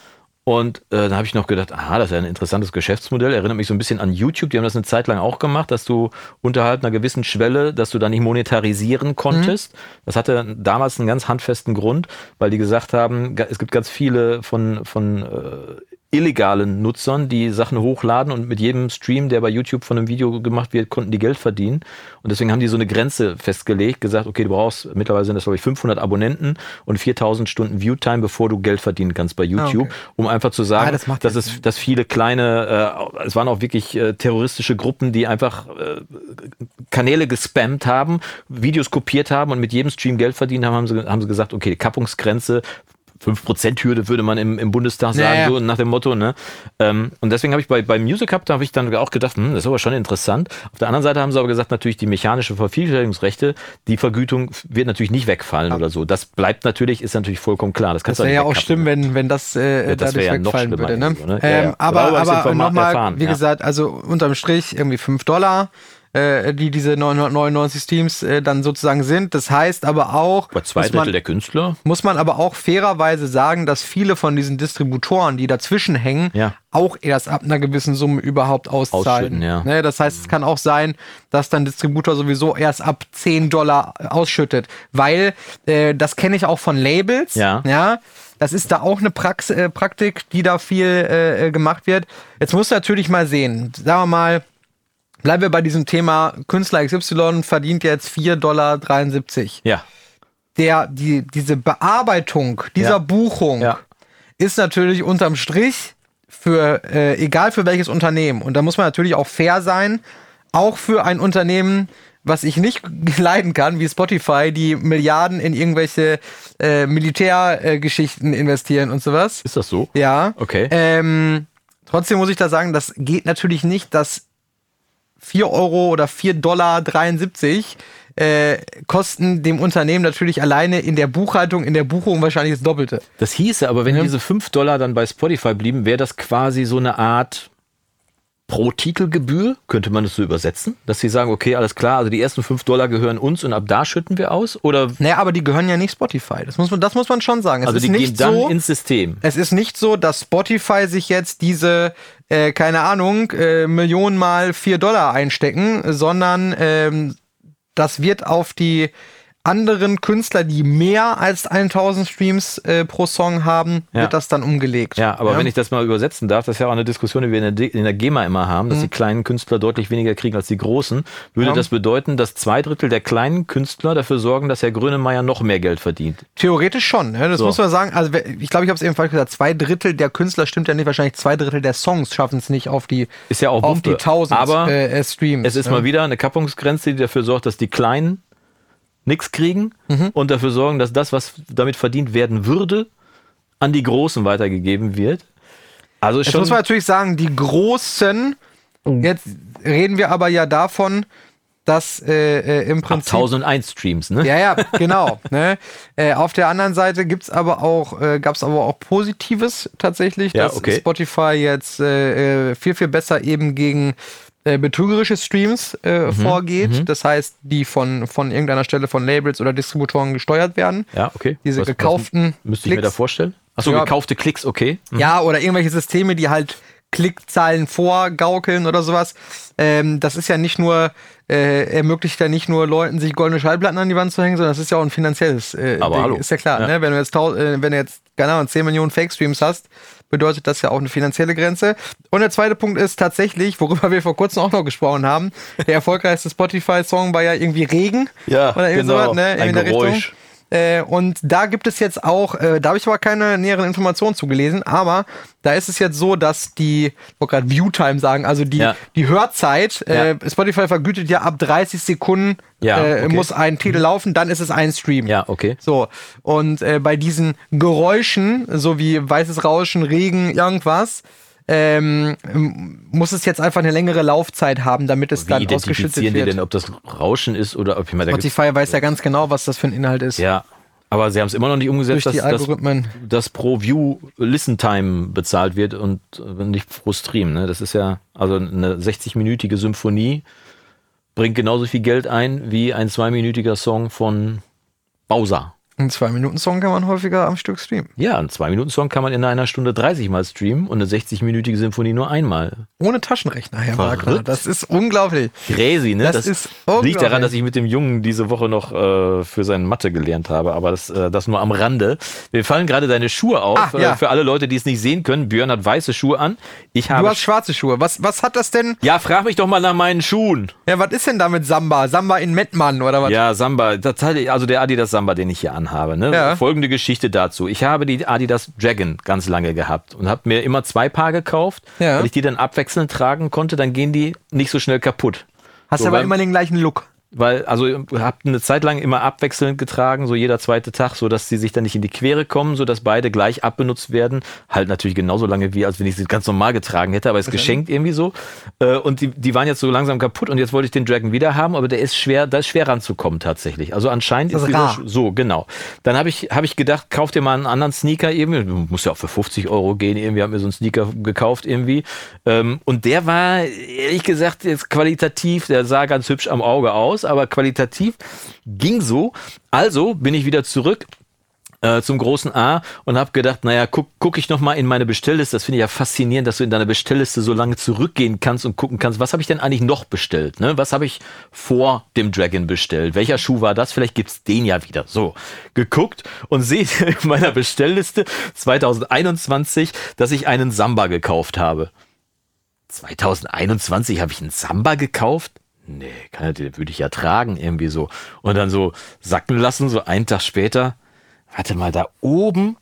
Und äh, da habe ich noch gedacht, aha, das ist ja ein interessantes Geschäftsmodell. Erinnert mich so ein bisschen an YouTube. Die haben das eine Zeit lang auch gemacht, dass du unterhalb einer gewissen Schwelle, dass du da nicht monetarisieren konntest. Das hatte damals einen ganz handfesten Grund, weil die gesagt haben, es gibt ganz viele von, von äh, illegalen Nutzern, die Sachen hochladen und mit jedem Stream, der bei YouTube von einem Video gemacht wird, konnten die Geld verdienen. Und deswegen haben die so eine Grenze festgelegt, gesagt, okay, du brauchst, mittlerweile sind das glaube ich 500 Abonnenten und 4000 Stunden Viewtime, bevor du Geld verdienen kannst bei YouTube, okay. um einfach zu sagen, Ah, das macht dass es, dass viele kleine, äh, es waren auch wirklich äh, terroristische Gruppen, die einfach äh, Kanäle gespammt haben, Videos kopiert haben und mit jedem Stream Geld verdient haben, haben sie, haben sie gesagt, okay, Kappungsgrenze 5%-Hürde würde man im, im Bundestag sagen, Ja, ja. so nach dem Motto. Ne? Ähm, und deswegen habe ich bei, bei Music Hub, da habe ich dann auch gedacht, hm, das ist aber schon interessant. Auf der anderen Seite haben sie aber gesagt, natürlich die mechanische Vervielfältigungsrechte, die Vergütung wird natürlich nicht wegfallen oder so. Das bleibt natürlich, ist natürlich vollkommen klar. Das, Das wäre ja auch schlimm, wenn, wenn das, äh, Ja, das dadurch ja wegfallen würde. Ne? irgendwie, ne? Ja, Ähm, ja. aber aber mal nochmal, wie ja. gesagt, also unterm Strich irgendwie 5 Dollar. Äh, die diese 999 Streams äh, dann sozusagen sind. Das heißt aber auch, Bei zwei muss man, Drittel der Künstler. muss man aber auch fairerweise sagen, dass viele von diesen Distributoren, die dazwischen hängen, Ja. auch erst ab einer gewissen Summe überhaupt auszahlen. Ja. Ne, das heißt, es kann auch sein, dass dann Distributor sowieso erst ab 10 Dollar ausschüttet, weil äh, das kenne ich auch von Labels. Ja. ja das ist da auch eine Prax äh, Praktik, die da viel äh, äh, gemacht wird. Jetzt musst du natürlich mal sehen, sagen wir mal, bleiben wir bei diesem Thema, Künstler XY verdient jetzt 4,73 Dollar. Ja. Der, die, diese Bearbeitung dieser Ja. Buchung Ja. ist natürlich unterm Strich für, äh, egal für welches Unternehmen. Und da muss man natürlich auch fair sein, auch für ein Unternehmen, was ich nicht leiden kann, wie Spotify, die Milliarden in irgendwelche äh, Militärgeschichten äh, investieren und sowas. Ist das so? Ja. Okay. Ähm, trotzdem muss ich da sagen, das geht natürlich nicht, dass 4 Euro oder 4,73 Dollar äh, kosten dem Unternehmen natürlich alleine in der Buchhaltung, in der Buchung wahrscheinlich das Doppelte. Das hieße aber, wenn diese 5 Dollar dann bei Spotify blieben, wäre das quasi so eine Art pro Titelgebühr, könnte man das so übersetzen? Dass sie sagen, okay, alles klar, also die ersten 5 Dollar gehören uns und ab da schütten wir aus? Oder Naja, aber die gehören ja nicht Spotify. Das muss man, das muss man schon sagen. Es also ist die nicht gehen dann so, ins System? es ist nicht so, dass Spotify sich jetzt diese, äh, keine Ahnung, äh, Millionen mal 4 Dollar einstecken, sondern ähm, das wird auf die anderen Künstler, die mehr als 1000 Streams äh, pro Song haben, Ja. wird das dann umgelegt. Ja, aber wenn ich das mal übersetzen darf, das ist ja auch eine Diskussion, die wir in der, in der GEMA immer haben, dass die kleinen Künstler deutlich weniger kriegen als die großen. Würde Ja. das bedeuten, dass zwei Drittel der kleinen Künstler dafür sorgen, dass Herr Grönemeyer noch mehr Geld verdient? Theoretisch schon, ne? das So. muss man sagen. Also ich glaube, ich habe es eben falsch gesagt. Zwei Drittel der Künstler stimmt ja nicht. Wahrscheinlich zwei Drittel der Songs schaffen es nicht auf die Ist ja auch auf die Wumpe. 1000 Aber äh, äh, Streams. Es ist ne? mal wieder eine Kappungsgrenze, die dafür sorgt, dass die Kleinen nichts kriegen Mhm. und dafür sorgen, dass das, was damit verdient werden würde, an die Großen weitergegeben wird. Also ist Jetzt schon muss man natürlich sagen, die großen, jetzt reden wir aber ja davon, dass äh, äh, im ab Prinzip 1001 Streams, ne? Ja, ja, genau. ne? äh, auf der anderen Seite gibt's aber auch, äh, gab's aber auch Positives tatsächlich, Ja, dass okay. Spotify jetzt äh, äh, viel, viel besser eben gegen äh, betrügerische Streams äh, Mhm, vorgeht. Das heißt, die von, von irgendeiner Stelle von Labels oder Distributoren gesteuert werden. Ja, okay. Diese Was- was gekauften Müsste ich mir Klicks. da vorstellen? Achso, Ja. gekaufte Klicks, okay. Ja, oder irgendwelche Systeme, die halt Klickzahlen vorgaukeln oder sowas. Ähm, das ist ja nicht nur, äh, ermöglicht ja nicht nur Leuten, sich goldene Schallplatten an die Wand zu hängen, sondern das ist ja auch ein finanzielles äh, Aber Ding. hallo. Ist ja klar, Ja. Ne? wenn du jetzt, äh, wenn du jetzt, keine Ahnung, 10 Millionen Fake-Streams hast, bedeutet das ja auch eine finanzielle Grenze. Und der zweite Punkt ist tatsächlich, worüber wir vor kurzem auch noch gesprochen haben, der erfolgreichste Spotify-Song war ja irgendwie Regen. Ja, oder irgendwie genau. sowas, ne? Ein in der Geräusch. Richtung. Äh, und da gibt es jetzt auch, äh, da habe ich aber keine näheren Informationen zugelesen, aber da ist es jetzt so, dass die, ich wollte gerade Viewtime sagen, also die, Ja. die Hörzeit, äh, Spotify vergütet ja ab 30 Sekunden Ja, äh, okay. muss ein Titel laufen, dann ist es ein Stream. Ja, okay. So, und äh, bei diesen Geräuschen, so wie weißes Rauschen, Regen, irgendwas, ähm, muss es jetzt einfach eine längere Laufzeit haben, damit es Wie dann ausgeschüttet wird. denn, ob das Rauschen ist oder ob ich meine, Spotify weiß ja ganz genau, was das für ein Inhalt ist. Ja, aber sie haben es immer noch nicht umgesetzt, dass, dass, dass pro View Listen Time bezahlt wird und äh, nicht pro Stream. Ne? Das ist ja, also eine 60-minütige Symphonie bringt genauso viel Geld ein wie ein zweiminütiger Song von Bowser. Ein Zwei-Minuten-Song kann man häufiger am Stück streamen. Ja, einen 2-Minuten-Song kann man in einer Stunde 30 Mal streamen und eine 60-minütige Symphonie nur einmal. Ohne Taschenrechner, Herr Verrückt. Wagner. Das ist unglaublich. Crazy, ne? Das ist liegt daran, dass ich mit dem Jungen diese Woche noch äh, für seine Mathe gelernt habe, aber das, äh, das nur am Rande. Wir fallen gerade deine Schuhe auf. Ah, ja. äh, für alle Leute, die es nicht sehen können, Björn hat weiße Schuhe an. Ich Du habe. hast schwarze Schuhe. Was, was hat das denn? ja, frag mich doch mal nach meinen Schuhen. Ja, was ist denn da mit Samba? Samba in Mettmann oder was? Ja, Samba, das also der Adidas Samba, den ich hier anhabe. Ne? Ja. Folgende Geschichte dazu. Ich habe die Adidas Dragon ganz lange gehabt und habe mir immer zwei Paar gekauft, Ja. weil ich die dann abwechselnd tragen konnte. Dann gehen die nicht so schnell kaputt. Hast So, aber immer den gleichen Look. Weil, also habt eine Zeit lang immer abwechselnd getragen, so jeder zweite Tag, so dass sie sich dann nicht in die Quere kommen, so dass beide gleich abbenutzt werden. Halt natürlich genauso lange wie, als wenn ich sie ganz normal getragen hätte, aber ist geschenkt irgendwie so. Äh, und die, die waren jetzt so langsam kaputt und jetzt wollte ich den Dragon wieder haben, aber der ist schwer, da ist schwer ranzukommen tatsächlich. Also anscheinend Das ist ist rar. So, genau. Dann habe ich, hab ich gedacht, kauf dir mal einen anderen Sneaker irgendwie. Du musst ja auch für 50 Euro gehen, irgendwie, hab mir so einen Sneaker gekauft irgendwie. Ähm, und der war, ehrlich gesagt, jetzt qualitativ, der sah ganz hübsch am Auge aus, aber qualitativ ging so. Also bin ich wieder zurück äh, zum großen A und habe gedacht, naja, guck, guck ich noch mal in meine Bestellliste. Das finde ich ja faszinierend, dass du in deiner Bestellliste so lange zurückgehen kannst und gucken kannst, was habe ich denn eigentlich noch bestellt? Ne? Was habe ich vor dem Dragon bestellt? Welcher Schuh war das? Vielleicht gibt's den ja wieder. So, geguckt und sehe in meiner Bestellliste 2021, dass ich einen Samba gekauft habe. 2021 habe ich einen Samba gekauft? Nee, kann er, den würde ich ja tragen, irgendwie so. Und dann so sacken lassen, so einen Tag später. Warte mal, da oben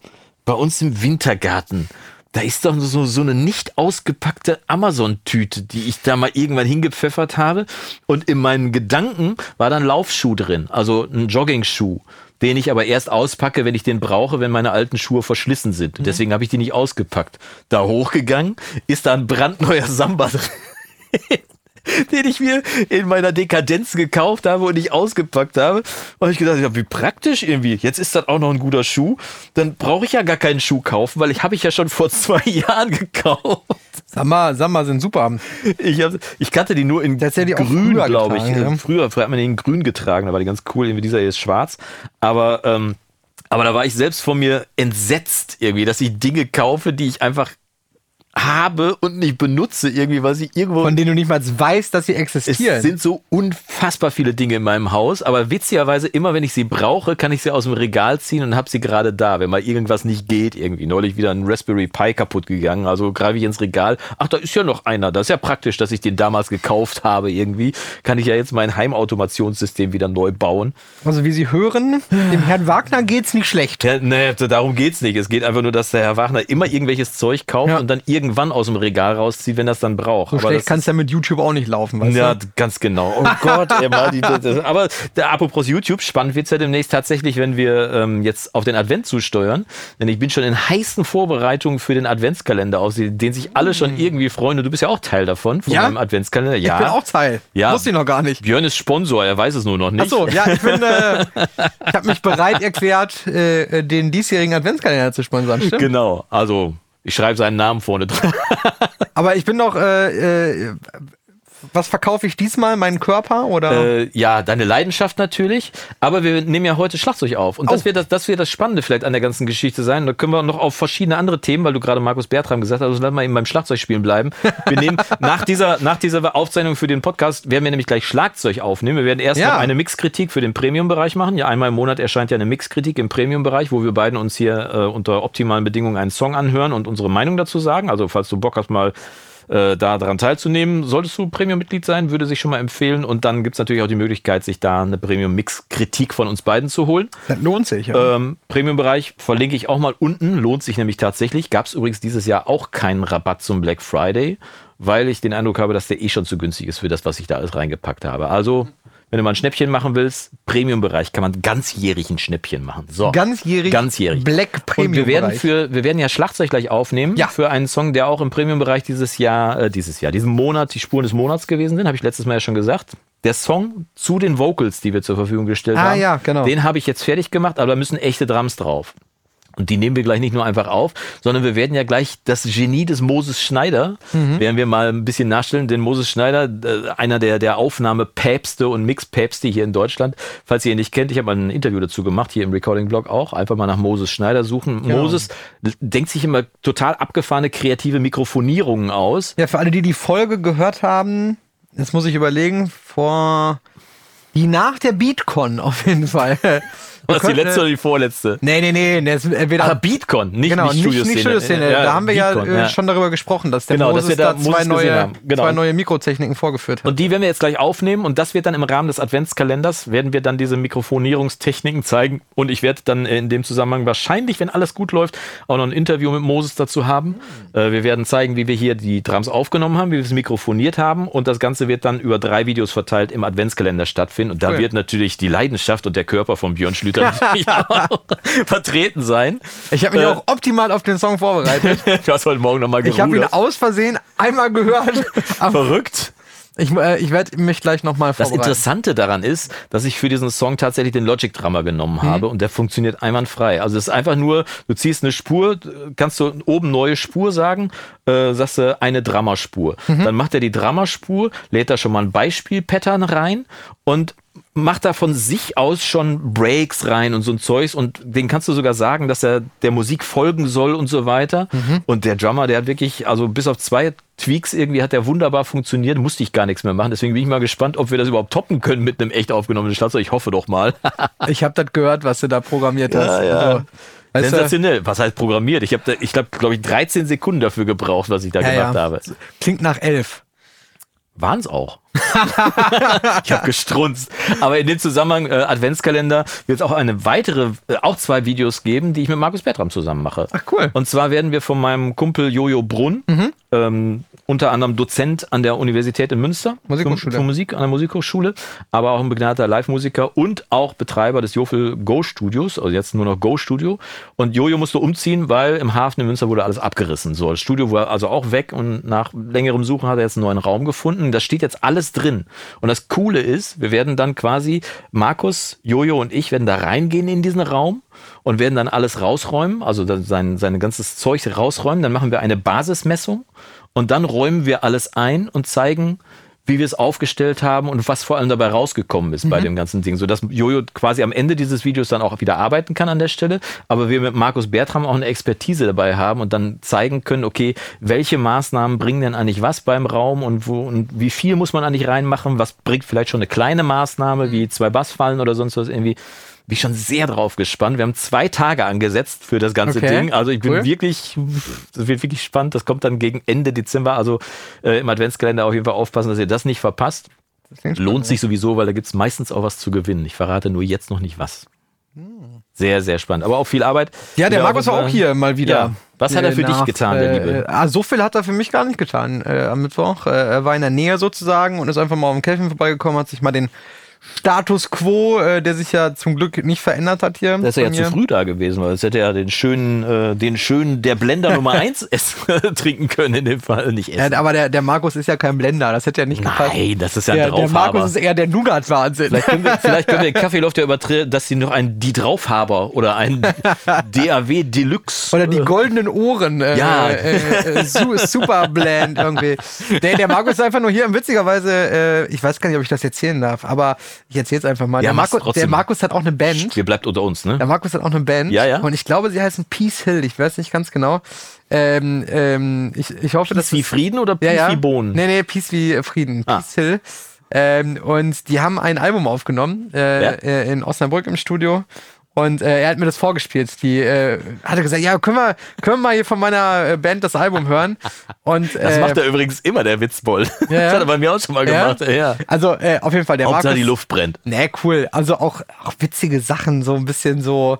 bei uns im Wintergarten, da ist doch so, so eine nicht ausgepackte Amazon-Tüte, die ich da mal irgendwann hingepfeffert habe. Und in meinen Gedanken war dann Laufschuh drin, also ein Jogging-Schuh, den ich aber erst auspacke, wenn ich den brauche, wenn meine alten Schuhe verschlissen sind. Und deswegen habe ich die nicht ausgepackt. Da hochgegangen, ist da ein brandneuer Samba drin. den ich mir in meiner Dekadenz gekauft habe und nicht ausgepackt habe. Und ich gedacht, ja, wie praktisch irgendwie. Jetzt ist das auch noch ein guter Schuh. Dann brauche ich ja gar keinen Schuh kaufen, weil ich habe ich ja schon vor zwei Jahren gekauft. Samba, Samba sind super. Ich, hab, ich kannte die nur in auch grün, glaube ich. ja. Früher, früher hat man den in grün getragen, da war die ganz cool. Irgendwie dieser hier ist schwarz. Aber, ähm, aber da war ich selbst von mir entsetzt irgendwie, dass ich Dinge kaufe, die ich einfach habe und nicht benutze irgendwie, weil sie irgendwo Von denen du nicht mal weißt, dass sie es existieren. sind so unfassbar viele Dinge in meinem Haus, aber witzigerweise immer, wenn ich sie brauche, kann ich sie aus dem Regal ziehen und habe sie gerade da, wenn mal irgendwas nicht geht irgendwie. Neulich wieder ein Raspberry Pi kaputt gegangen, also greife ich ins Regal. Ach, da ist ja noch einer. Das ist ja praktisch, dass ich den damals gekauft habe irgendwie. Kann ich ja jetzt mein Heimautomationssystem wieder neu bauen. also wie sie hören, dem Herrn Wagner geht's nicht schlecht. Ja, nee, darum geht's nicht. Es geht einfach nur, dass der Herr Wagner immer irgendwelches Zeug kauft Ja. und dann irgendwann aus dem Regal rauszieht, wenn es dann braucht. So schlecht das kann es ja mit YouTube auch nicht laufen, weißt Ja, du? ganz genau. Oh Gott, mal die, das, das, aber der, apropos YouTube, spannend wird's ja demnächst tatsächlich, wenn wir ähm, jetzt auf den Advent zusteuern. Denn ich bin schon in heißen Vorbereitungen für den Adventskalender aus, den sich alle schon irgendwie freuen. Und du bist ja auch Teil davon, von Ja? meinem Adventskalender. Ja. Ich bin auch Teil. Ja. Wusste ich noch gar nicht. Björn ist Sponsor, er weiß es nur noch nicht. Achso, ja, ich bin, äh, ich habe mich bereit erklärt, äh, den diesjährigen Adventskalender zu sponsern, stimmt? Genau, also ich schreibe seinen Namen vorne dran. Aber ich bin noch, äh, äh, was verkaufe ich diesmal? Meinen Körper oder? Äh, ja, deine Leidenschaft natürlich. Aber wir nehmen ja heute Schlagzeug auf. Und das Oh. wird das, das wird das Spannende vielleicht an der ganzen Geschichte sein. Da können wir noch auf verschiedene andere Themen, weil du gerade Markus Bertram gesagt hast, also lass mal eben beim Schlagzeugspielen bleiben. Wir nehmen nach dieser, nach dieser Aufzeichnung für den Podcast werden wir nämlich gleich Schlagzeug aufnehmen. Wir werden erst Ja. noch eine Mixkritik für den Premium-Bereich machen. Ja, einmal im Monat erscheint ja eine Mixkritik im Premium-Bereich, wo wir beiden uns hier äh, unter optimalen Bedingungen einen Song anhören und unsere Meinung dazu sagen. Also falls du Bock hast, mal äh, da daran teilzunehmen. Solltest du Premium-Mitglied sein, würde sich schon mal empfehlen. Und dann gibt es natürlich auch die Möglichkeit, sich da eine Premium-Mix-Kritik von uns beiden zu holen. das lohnt sich, ja. Ähm, Premium-Bereich verlinke ich auch mal unten. Lohnt sich nämlich tatsächlich. Gab es übrigens dieses Jahr auch keinen Rabatt zum Black Friday, weil ich den Eindruck habe, dass der eh schon zu günstig ist für das, was ich da alles reingepackt habe. Also, wenn du mal ein Schnäppchen machen willst, Premium-Bereich kann man ganzjährig ein Schnäppchen machen. So. Ganzjährig Ganzjährig. Black Premium Und wir werden für, wir werden ja Schlagzeug gleich aufnehmen Ja. für einen Song, der auch im Premium-Bereich dieses Jahr, äh, dieses Jahr, diesen Monat, die Spuren des Monats gewesen sind, habe ich letztes Mal ja schon gesagt. Der Song zu den Vocals, die wir zur Verfügung gestellt Ah, haben, ja, genau. den habe ich jetzt fertig gemacht, aber da müssen echte Drums drauf. Und die nehmen wir gleich nicht nur einfach auf, sondern wir werden ja gleich das Genie des Moses Schneider, Mhm. werden wir mal ein bisschen nachstellen. Denn Moses Schneider, äh, einer der, der Aufnahmepäpste und Mixpäpste hier in Deutschland, falls ihr ihn nicht kennt, ich habe mal ein Interview dazu gemacht, hier im Recording-Blog auch. Einfach mal nach Moses Schneider suchen. Ja. Moses denkt sich immer total abgefahrene kreative Mikrofonierungen aus. Ja, für alle, die die Folge gehört haben, jetzt muss ich überlegen, vor die nach der BeatCon auf jeden Fall. Was, die letzte oder die vorletzte? Nee, nee, nee. nee es, wir Ah, Beatcon, nicht, Genau, nicht Studioszene. nicht Studioszene. Ja, da haben wir ja, Beatcon, äh, schon darüber gesprochen, dass der Genau, dass Moses wir da da zwei neue. Genau. zwei neue Mikrotechniken vorgeführt hat. Und die werden wir jetzt gleich aufnehmen und das wird dann im Rahmen des Adventskalenders, werden wir dann diese Mikrofonierungstechniken zeigen und ich werde dann in dem Zusammenhang wahrscheinlich, wenn alles gut läuft, auch noch ein Interview mit Moses dazu haben. Äh, wir werden zeigen, wie wir hier die Drums aufgenommen haben, wie wir es mikrofoniert haben und das Ganze wird dann über drei Videos verteilt im Adventskalender stattfinden und da Cool. wird natürlich die Leidenschaft und der Körper von Björn Schlüter vertreten sein. ich habe mich äh, auch optimal auf den Song vorbereitet. Du hast heute Morgen nochmal Ich habe ihn gerudert. aus Versehen einmal gehört. Verrückt. Ich äh, ich werde mich gleich nochmal Das vorbereiten. Interessante daran ist, dass ich für diesen Song tatsächlich den Logic Drummer genommen habe und der funktioniert einwandfrei. Also es ist einfach nur, du ziehst eine Spur, kannst du oben neue Spur sagen, äh, sagst du eine Drummerspur. Dann macht er die Drummerspur, lädt da schon mal ein Beispiel-Pattern rein und macht da von sich aus schon Breaks rein und so ein Zeugs und den kannst du sogar sagen, dass er der Musik folgen soll und so weiter. Und der Drummer, der hat wirklich, also bis auf zwei Tweaks irgendwie hat der wunderbar funktioniert, musste ich gar nichts mehr machen. Deswegen bin ich mal gespannt, ob wir das überhaupt toppen können mit einem echt aufgenommenen Schlagzeug. Ich hoffe doch mal. Ich habe das gehört, was du da programmiert hast. Ja, ja. Also, du, Sensationell. Was heißt programmiert? Ich habe, ich glaube, glaube ich, 13 Sekunden dafür gebraucht, was ich da Ja, gemacht habe. klingt nach elf. Waren es auch. ich habe gestrunzt. Aber in dem Zusammenhang äh, Adventskalender wird es auch eine weitere, äh, auch zwei Videos geben, die ich mit Markus Bertram zusammen mache. Ach, cool. Und zwar werden wir von meinem Kumpel Jojo Brunn, ähm, unter anderem Dozent an der Universität in Münster, Musikhochschule. Für, für Musik an der Musikhochschule, aber auch ein begnadeter Live-Musiker und auch Betreiber des Jofel Go Studios, also jetzt nur noch Go Studio. Und Jojo musste umziehen, weil im Hafen in Münster wurde alles abgerissen. So, das Studio war also auch weg und nach längerem Suchen hat er jetzt einen neuen Raum gefunden. Da steht jetzt alles drin. Und das Coole ist, wir werden dann quasi, Markus, Jojo und ich werden da reingehen in diesen Raum und werden dann alles rausräumen, also sein, sein ganzes Zeug rausräumen. Dann machen wir eine Basismessung und dann räumen wir alles ein und zeigen, wie wir es aufgestellt haben und was vor allem dabei rausgekommen ist bei dem ganzen Ding, sodass Jojo quasi am Ende dieses Videos dann auch wieder arbeiten kann an der Stelle, aber wir mit Markus Bertram auch eine Expertise dabei haben und dann zeigen können, okay, welche Maßnahmen bringen denn eigentlich was beim Raum und wo und wie viel muss man eigentlich reinmachen, was bringt vielleicht schon eine kleine Maßnahme wie zwei Bassfallen oder sonst was irgendwie. Bin ich schon sehr drauf gespannt. Wir haben zwei Tage angesetzt für das ganze Okay, Ding. Also ich bin cool. wirklich, das wird wirklich spannend. Das kommt dann gegen Ende Dezember. Also äh, im Adventskalender auf jeden Fall aufpassen, dass ihr das nicht verpasst. Das Lohnt sich sowieso, weil da gibt's meistens auch was zu gewinnen. Ich verrate nur jetzt noch nicht was. Sehr, sehr spannend. Aber auch viel Arbeit. Ja, der Markus war auch hier mal wieder. Ja. Was hat er für Äh, dich getan, der äh, Liebe? Ah, so viel hat er für mich gar nicht getan äh, am Mittwoch. Äh, er war in der Nähe sozusagen und ist einfach mal auf dem Kelvin vorbeigekommen, hat sich mal den Status quo, äh, der sich ja zum Glück nicht verändert hat hier. Da ist ja bei zu mir. früh da gewesen, weil es hätte ja den schönen, äh, den schönen, der Blender Nummer 1 essen, trinken können in dem Fall. Nicht essen. Ja, aber der, der Markus ist ja kein Blender, das hätte ja nicht gepasst. Nein, das ist ja ein Der, der Draufhaber. Markus ist eher der Nougat-Wahnsinn. Vielleicht können, wir, vielleicht können wir den Kaffee läuft ja übertreten, dass sie noch einen Die Draufhaber oder einen DAW Deluxe. Oder die goldenen Ohren. Äh, Ja. Äh, äh, su super Blend irgendwie. Der, der Markus ist einfach nur hier und witzigerweise, äh, ich weiß gar nicht, ob ich das erzählen darf, aber ich erzähle es einfach mal. Ja, der, trotzdem. der Markus hat auch eine Band. Wir bleibt unter uns, ne? Der Markus hat auch eine Band. Ja, ja. Und ich glaube, sie heißen Peace Hill. Ich weiß nicht ganz genau. Ähm, ähm, ich, ich hoffe, Peace dass wie Frieden oder Peace ja, ja. wie Bohnen? Nee, nee, Peace wie äh, Frieden. Ah. Peace Hill. Ähm, und die haben ein Album aufgenommen äh, Ja. äh, in Osnabrück im Studio. Und äh, er hat mir das vorgespielt. Die äh, hat er gesagt, ja, können wir, können wir mal hier von meiner äh, Band das Album hören? Und Das äh, macht er übrigens immer, der Witzboll. Ja. Das hat er bei mir auch schon mal gemacht. Ja. Also äh, auf jeden Fall der Hauptsache Markus. die Luft brennt. Nee, cool. Also auch, auch witzige Sachen, so ein bisschen so,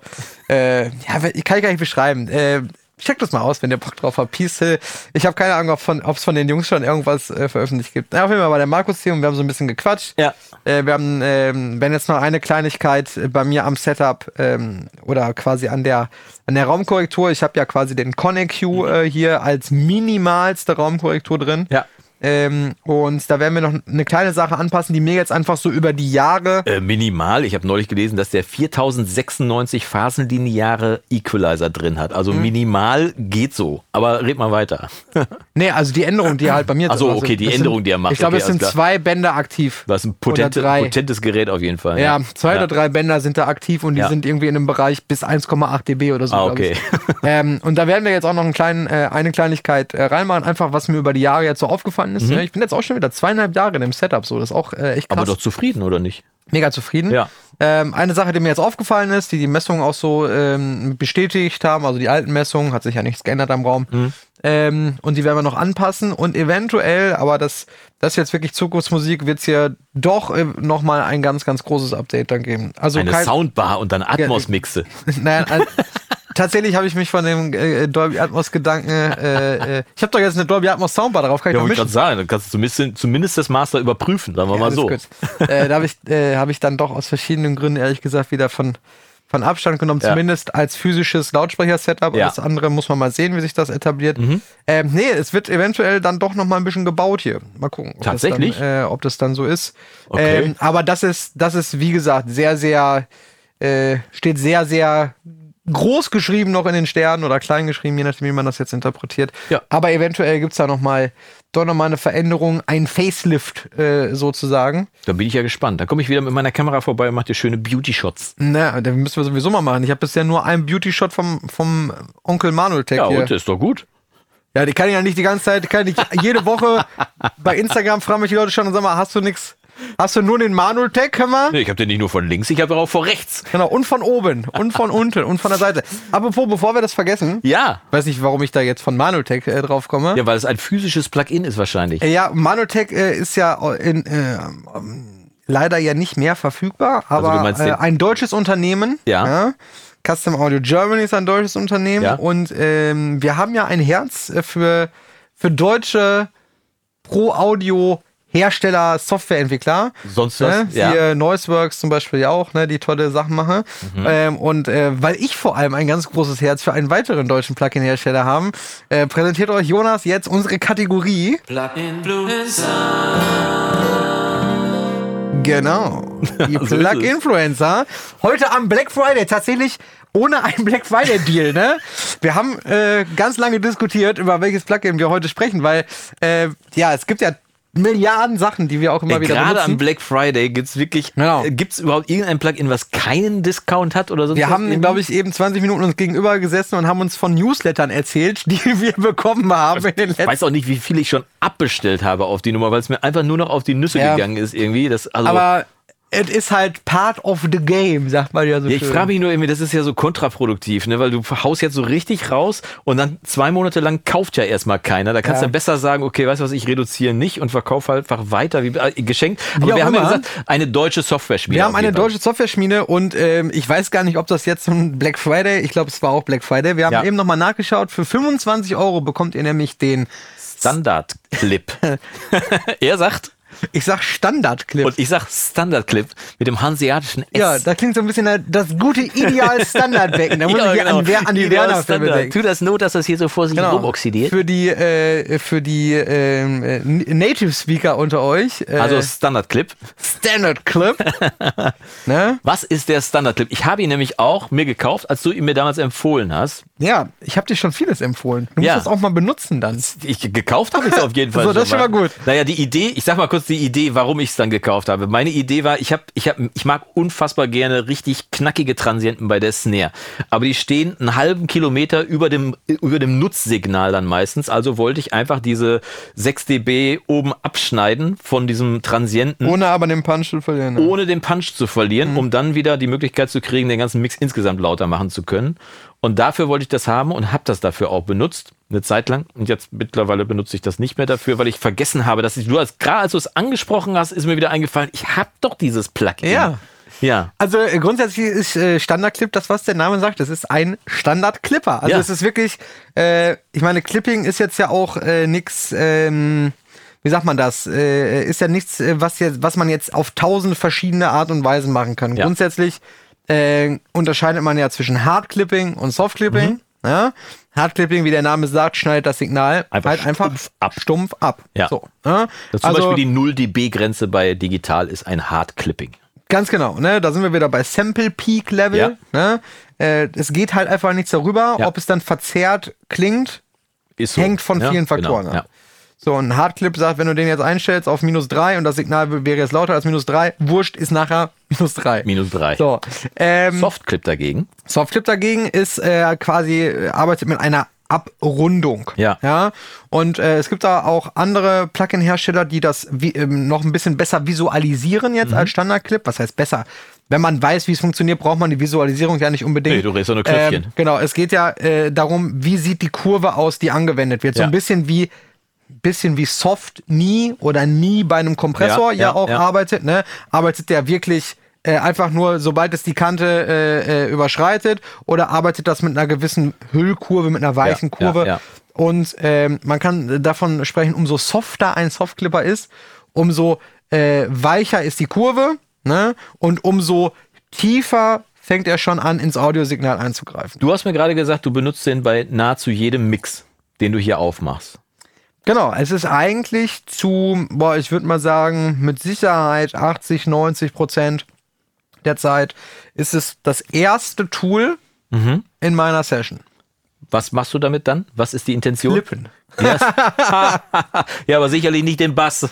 äh, ja, ich kann ich gar nicht beschreiben. Äh, check das mal aus, wenn ihr Bock drauf habt. Peace Hill. Ich habe keine Ahnung, ob von, ob's von den Jungs schon irgendwas äh, veröffentlicht gibt. Auf jeden Fall war der Markus hier und wir haben so ein bisschen gequatscht. Ja. Äh, wir haben, ähm, wenn jetzt noch eine Kleinigkeit äh, bei mir am Setup ähm, oder quasi an der an der Raumkorrektur. Ich habe ja quasi den ConEQ äh, hier als minimalste Raumkorrektur drin. Ja. Ähm, und da werden wir noch eine kleine Sache anpassen, die mir jetzt einfach so über die Jahre Äh, minimal. Ich habe neulich gelesen, dass der 4096 phasenlineare Equalizer drin hat. Mhm. Also minimal geht so. Aber red mal weiter. Nee, also die Änderung, die halt bei mir Ach so, drin okay, die das Änderung, sind, die er macht. Ich glaube, Okay, es sind zwei Bänder aktiv. Du hast ein potente, potentes Gerät auf jeden Fall. Ja, zwei Ja. oder drei Bänder sind da aktiv und die Ja. sind irgendwie in einem Bereich bis 1,8 dB oder so. Ah, okay. Ich. ähm, und da werden wir jetzt auch noch einen kleinen, äh, eine Kleinigkeit äh, reinmachen, einfach was mir über die Jahre jetzt so aufgefallen aufgefallen ist. Ne? Ich bin jetzt auch schon wieder zweieinhalb Jahre in dem Setup, so das ist auch äh, echt krass. Aber doch zufrieden, oder nicht? Mega zufrieden. Ja. Ähm, eine Sache, die mir jetzt aufgefallen ist, die die Messungen auch so ähm, bestätigt haben, also die alten Messungen, hat sich ja nichts geändert am Raum. Mhm. Ähm, und die werden wir noch anpassen und eventuell, aber das, das ist jetzt wirklich Zukunftsmusik, wird es hier doch äh, nochmal ein ganz, ganz großes Update dann geben. Also Eine kein, Soundbar und dann Atmos-Mixe. Naja, also, tatsächlich habe ich mich von dem äh, Dolby Atmos Gedanken, äh, äh, ich habe doch jetzt eine Dolby Atmos Soundbar, darauf kann ich Ja, wollte gerade sagen, dann kannst du zumindest, zumindest das Master überprüfen, sagen wir mal Alles so. äh, da habe ich, äh, hab ich dann doch aus verschiedenen Gründen, ehrlich gesagt, wieder von, von Abstand genommen, Ja. zumindest als physisches Lautsprecher-Setup. Ja. Das andere muss man mal sehen, wie sich das etabliert. Mhm. Ähm, nee, es wird eventuell dann doch noch mal ein bisschen gebaut hier. Mal gucken. Ob Tatsächlich? Das dann, äh, ob das dann so ist. Okay. Ähm, aber das ist, das ist, wie gesagt, sehr, sehr, äh, steht sehr, sehr groß geschrieben noch in den Sternen oder klein geschrieben, je nachdem, wie man das jetzt interpretiert. Ja. Aber eventuell gibt's da noch mal, doch noch mal eine Veränderung, ein Facelift äh, sozusagen. Da bin ich ja gespannt. Da komme ich wieder mit meiner Kamera vorbei und mache dir schöne Beauty-Shots. Na, den müssen wir sowieso mal machen. Ich habe bisher nur einen Beauty-Shot vom, vom Onkel Manuel Tech Ja, hier. und ist doch gut. Ja, die kann ich ja nicht die ganze Zeit, kann ich jede Woche bei Instagram fragen mich die Leute schon und sagen mal, hast du nix? Hast du nur den Manuel Tech, hör mal? Nee, ich habe den nicht nur von links, ich habe auch von rechts. Genau, und von oben und von unten und von der Seite. Apropos, bevor wir das vergessen, Ja. weiß nicht, warum ich da jetzt von Manotech äh, drauf komme. Ja, weil es ein physisches Plugin ist wahrscheinlich. Äh, Ja, Manotech äh, ist ja in, äh, leider ja nicht mehr verfügbar, aber meinst äh, den- ein deutsches Unternehmen. Ja. Custom Audio Germany ist ein deutsches Unternehmen Ja. und ähm, wir haben ja ein Herz äh, für, für deutsche Pro-Audio Hersteller, Softwareentwickler. Sonst was? Ne? Ja. Hier Noiseworks zum Beispiel ja auch, ne, die tolle Sachen machen. Mhm. Ähm, und äh, weil ich vor allem ein ganz großes Herz für einen weiteren deutschen Plugin-Hersteller haben, äh, präsentiert euch Jonas jetzt unsere Kategorie. Genau. Die So ist es. Plug-Influencer. Heute am Black Friday tatsächlich ohne einen Black Friday Deal, ne? Wir haben äh, ganz lange diskutiert, über welches Plugin wir heute sprechen, weil äh, ja, es gibt ja Milliarden Sachen, die wir auch immer Ey, wieder Gerade benutzen. am Black Friday gibt's wirklich, Genau. äh, gibt's überhaupt irgendein Plugin, was keinen Discount hat oder so? Wir haben, glaube ich, eben 20 Minuten uns gegenüber gesessen und haben uns von Newslettern erzählt, die wir bekommen haben in den Ich weiß auch nicht, wie viel ich schon abbestellt habe auf die Nummer, weil es mir einfach nur noch auf die Nüsse Ja. gegangen ist irgendwie. Das, also, Aber es ist halt part of the game, sagt man ja so Ja, ich frage mich nur irgendwie, das ist ja so kontraproduktiv, ne? weil du haust jetzt so richtig raus und dann zwei Monate lang kauft ja erstmal keiner. Da kannst Ja. du besser sagen, okay, weißt du was, ich reduziere nicht und verkaufe halt einfach weiter, wie äh, geschenkt. Wie Aber auch wir haben ja immer. gesagt, eine deutsche Software-Spiele. Wir haben eine deutsche Software-Schmiede und ähm, ich weiß gar nicht, ob das jetzt ein Black Friday, ich glaube, es war auch Black Friday. Wir haben Ja. eben nochmal nachgeschaut. Für 25 Euro bekommt ihr nämlich den, Standard-Clip. er sagt, ich sag Standard-Clip. und ich sag Standard-Clip mit dem hanseatischen S. Ja, da klingt so ein bisschen äh, das gute Ideal Standardbecken. Da muss ich hier an, Wer- an die Ideal Werner-Filme Standard. denken. Tu das Not, dass das hier so vor sich Genau. rumoxidiert. Für die, äh, für die ähm, äh, Native Speaker unter euch. Äh, Also Standard-Clip. Standard Clip. ne? Was ist der Standard-Clip? Ich habe ihn nämlich auch mir gekauft, als du ihn mir damals empfohlen hast. Ja, ich habe dir schon vieles empfohlen. Du Ja. musst das auch mal benutzen dann. Ich gekauft habe ich es auf jeden Fall. So, das ist schon mal gut. Naja, die Idee, ich sag mal kurz die Idee, warum ich es dann gekauft habe. Meine Idee war, ich hab, ich hab, ich mag unfassbar gerne richtig knackige Transienten bei der Snare. Aber die stehen einen halben Kilometer über dem, über dem Nutzsignal dann meistens. Also wollte ich einfach diese 6 dB oben abschneiden von diesem Transienten. Ohne aber den Punch zu verlieren. ne? ohne den Punch zu verlieren, Mhm. um dann wieder die Möglichkeit zu kriegen, den ganzen Mix insgesamt lauter machen zu können. Und dafür wollte ich das haben und habe das dafür auch benutzt, eine Zeit lang. Und jetzt mittlerweile benutze ich das nicht mehr dafür, weil ich vergessen habe, dass ich, du als, gerade als du es angesprochen hast, ist mir wieder eingefallen, ich habe doch dieses Plugin. Ja. Ja. Also äh, grundsätzlich ist äh, Standard-Clip das, was der Name sagt. Das ist ein Standard-Clipper. Also Ja. es ist wirklich, äh, ich meine, Clipping ist jetzt ja auch äh, nix, ähm, wie sagt man das? Äh, ist ja nichts, äh, was, jetzt, was man jetzt auf tausend verschiedene Art und Weisen machen kann. Ja. Grundsätzlich äh, unterscheidet man ja zwischen Hard-Clipping und Soft-Clipping. Mhm. Ja? Hard-Clipping, wie der Name sagt, schneidet das Signal Einfach halt einfach stumpf ab. stumpf ab. Ja. So, ja? Das zum Also- Beispiel die 0 dB-Grenze bei digital ist ein Hard Clipping. Ganz genau, ne? Da sind wir wieder bei Sample Peak Level. Ja. Ne? Äh, es geht halt einfach nichts darüber, Ja. ob es dann verzerrt klingt, so. hängt von Ja, vielen Faktoren Genau. ab. Ja. So, ein Hardclip sagt, wenn du den jetzt einstellst auf minus drei und das Signal wäre jetzt lauter als minus drei, wurscht ist nachher minus drei. Minus 3. So, ähm, Soft Clip dagegen. Softclip dagegen ist äh, quasi, äh, arbeitet mit einer Abrundung. Ja. ja? Und äh, es gibt da auch andere Plugin-Hersteller, die das wie, ähm, noch ein bisschen besser visualisieren Mhm. jetzt als Standardclip. Was heißt besser? Wenn man weiß, wie es funktioniert, braucht man die Visualisierung ja nicht unbedingt. Nee, du redest doch nur Knöpfchen. Ähm, genau, es geht ja äh, darum, wie sieht die Kurve aus, die angewendet wird. So Ja. ein bisschen wie bisschen wie Soft nie oder nie bei einem Kompressor ja, Ja, ja, auch ja. arbeitet, ne? Arbeitet der wirklich äh, einfach nur, sobald es die Kante äh, äh, überschreitet, oder arbeitet das mit einer gewissen Hüllkurve, mit einer weichen Kurve? Und ähm, man kann davon sprechen, umso softer ein Softclipper ist, umso äh, weicher ist die Kurve, ne? Und umso tiefer fängt er schon an, ins Audiosignal einzugreifen. Du hast mir gerade gesagt, du benutzt den bei nahezu jedem Mix, den du hier aufmachst. Genau, es ist eigentlich zu, boah, ich würde mal sagen, mit Sicherheit 80, 90 Prozent der Zeit ist es das erste Tool Mhm. in meiner Session. Was machst du damit dann? Was ist die Intention? Lippen. Ja, aber sicherlich nicht den Bass.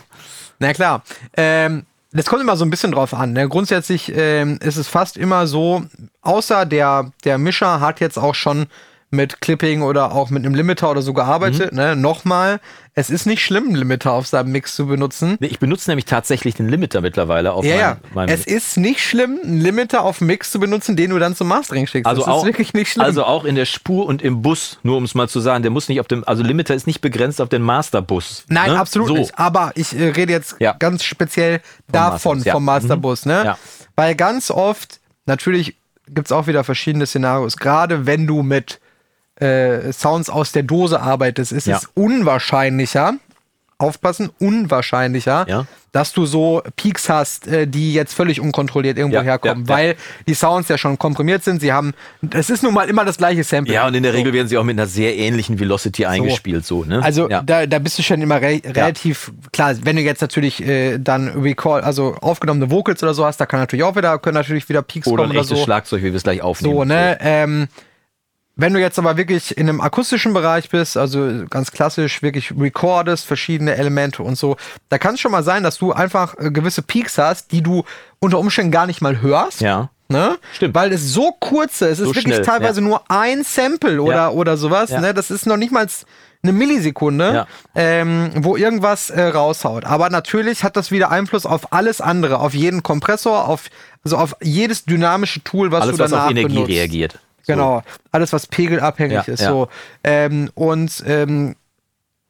Na klar. Ähm, das kommt immer so ein bisschen drauf an. Ne? Grundsätzlich ähm, ist es fast immer so, außer der, der Mischer hat jetzt auch schon mit Clipping oder auch mit einem Limiter oder so gearbeitet. Mhm. Ne? Nochmal, es ist nicht schlimm, einen Limiter auf seinem Mix zu benutzen. Nee, Ich benutze nämlich tatsächlich den Limiter mittlerweile auf Ja, meinem, ja. meinem Es ist nicht schlimm, einen Limiter auf einen Mix zu benutzen, den du dann zum Mastering schickst. also das auch, ist wirklich nicht schlimm. Also auch in der Spur und im Bus, nur um es mal zu sagen, der muss nicht auf dem, also Limiter ist nicht begrenzt auf den Masterbus. Nein, ne? absolut so. nicht. Aber ich äh, rede jetzt Ja. ganz speziell davon, Masterbus, ja. vom Masterbus. Ne? Ja. Weil ganz oft, natürlich gibt es auch wieder verschiedene Szenarios, gerade wenn du mit äh, Sounds aus der Dose arbeitest, ist Ja. es unwahrscheinlicher, aufpassen, unwahrscheinlicher, Ja. dass du so Peaks hast, äh, die jetzt völlig unkontrolliert irgendwo Ja, herkommen, ja, weil die Sounds ja schon komprimiert sind. Sie haben, es ist nun mal immer das gleiche Sample. Ja, und in der Regel werden sie auch mit einer sehr ähnlichen Velocity eingespielt, so, ne? Also ja. da, da bist du schon immer re relativ klar, wenn du jetzt natürlich äh, dann Recall, also aufgenommene Vocals oder so hast, da kann natürlich auch wieder, können natürlich wieder Peaks oder ein kommen oder echtes so. Schlagzeug, wie wir es gleich aufnehmen. So, ne? Ähm, wenn du jetzt aber wirklich in einem akustischen Bereich bist, also ganz klassisch wirklich recordest, verschiedene Elemente und so, da kann es schon mal sein, dass du einfach äh, gewisse Peaks hast, die du unter Umständen gar nicht mal hörst. Ja. Ne? Stimmt. Weil es so kurze, es ist So wirklich schnell, teilweise ja. nur ein Sample oder, Ja. oder sowas. Ja. Ne? Das ist noch nicht mal eine Millisekunde, ähm, wo irgendwas äh, raushaut. Aber natürlich hat das wieder Einfluss auf alles andere, auf jeden Kompressor, auf, also auf jedes dynamische Tool, was Alles, du was danach auf Energie benutzt. reagiert. Genau, alles was pegelabhängig Ja, ist. ja. So. Ähm, und ähm,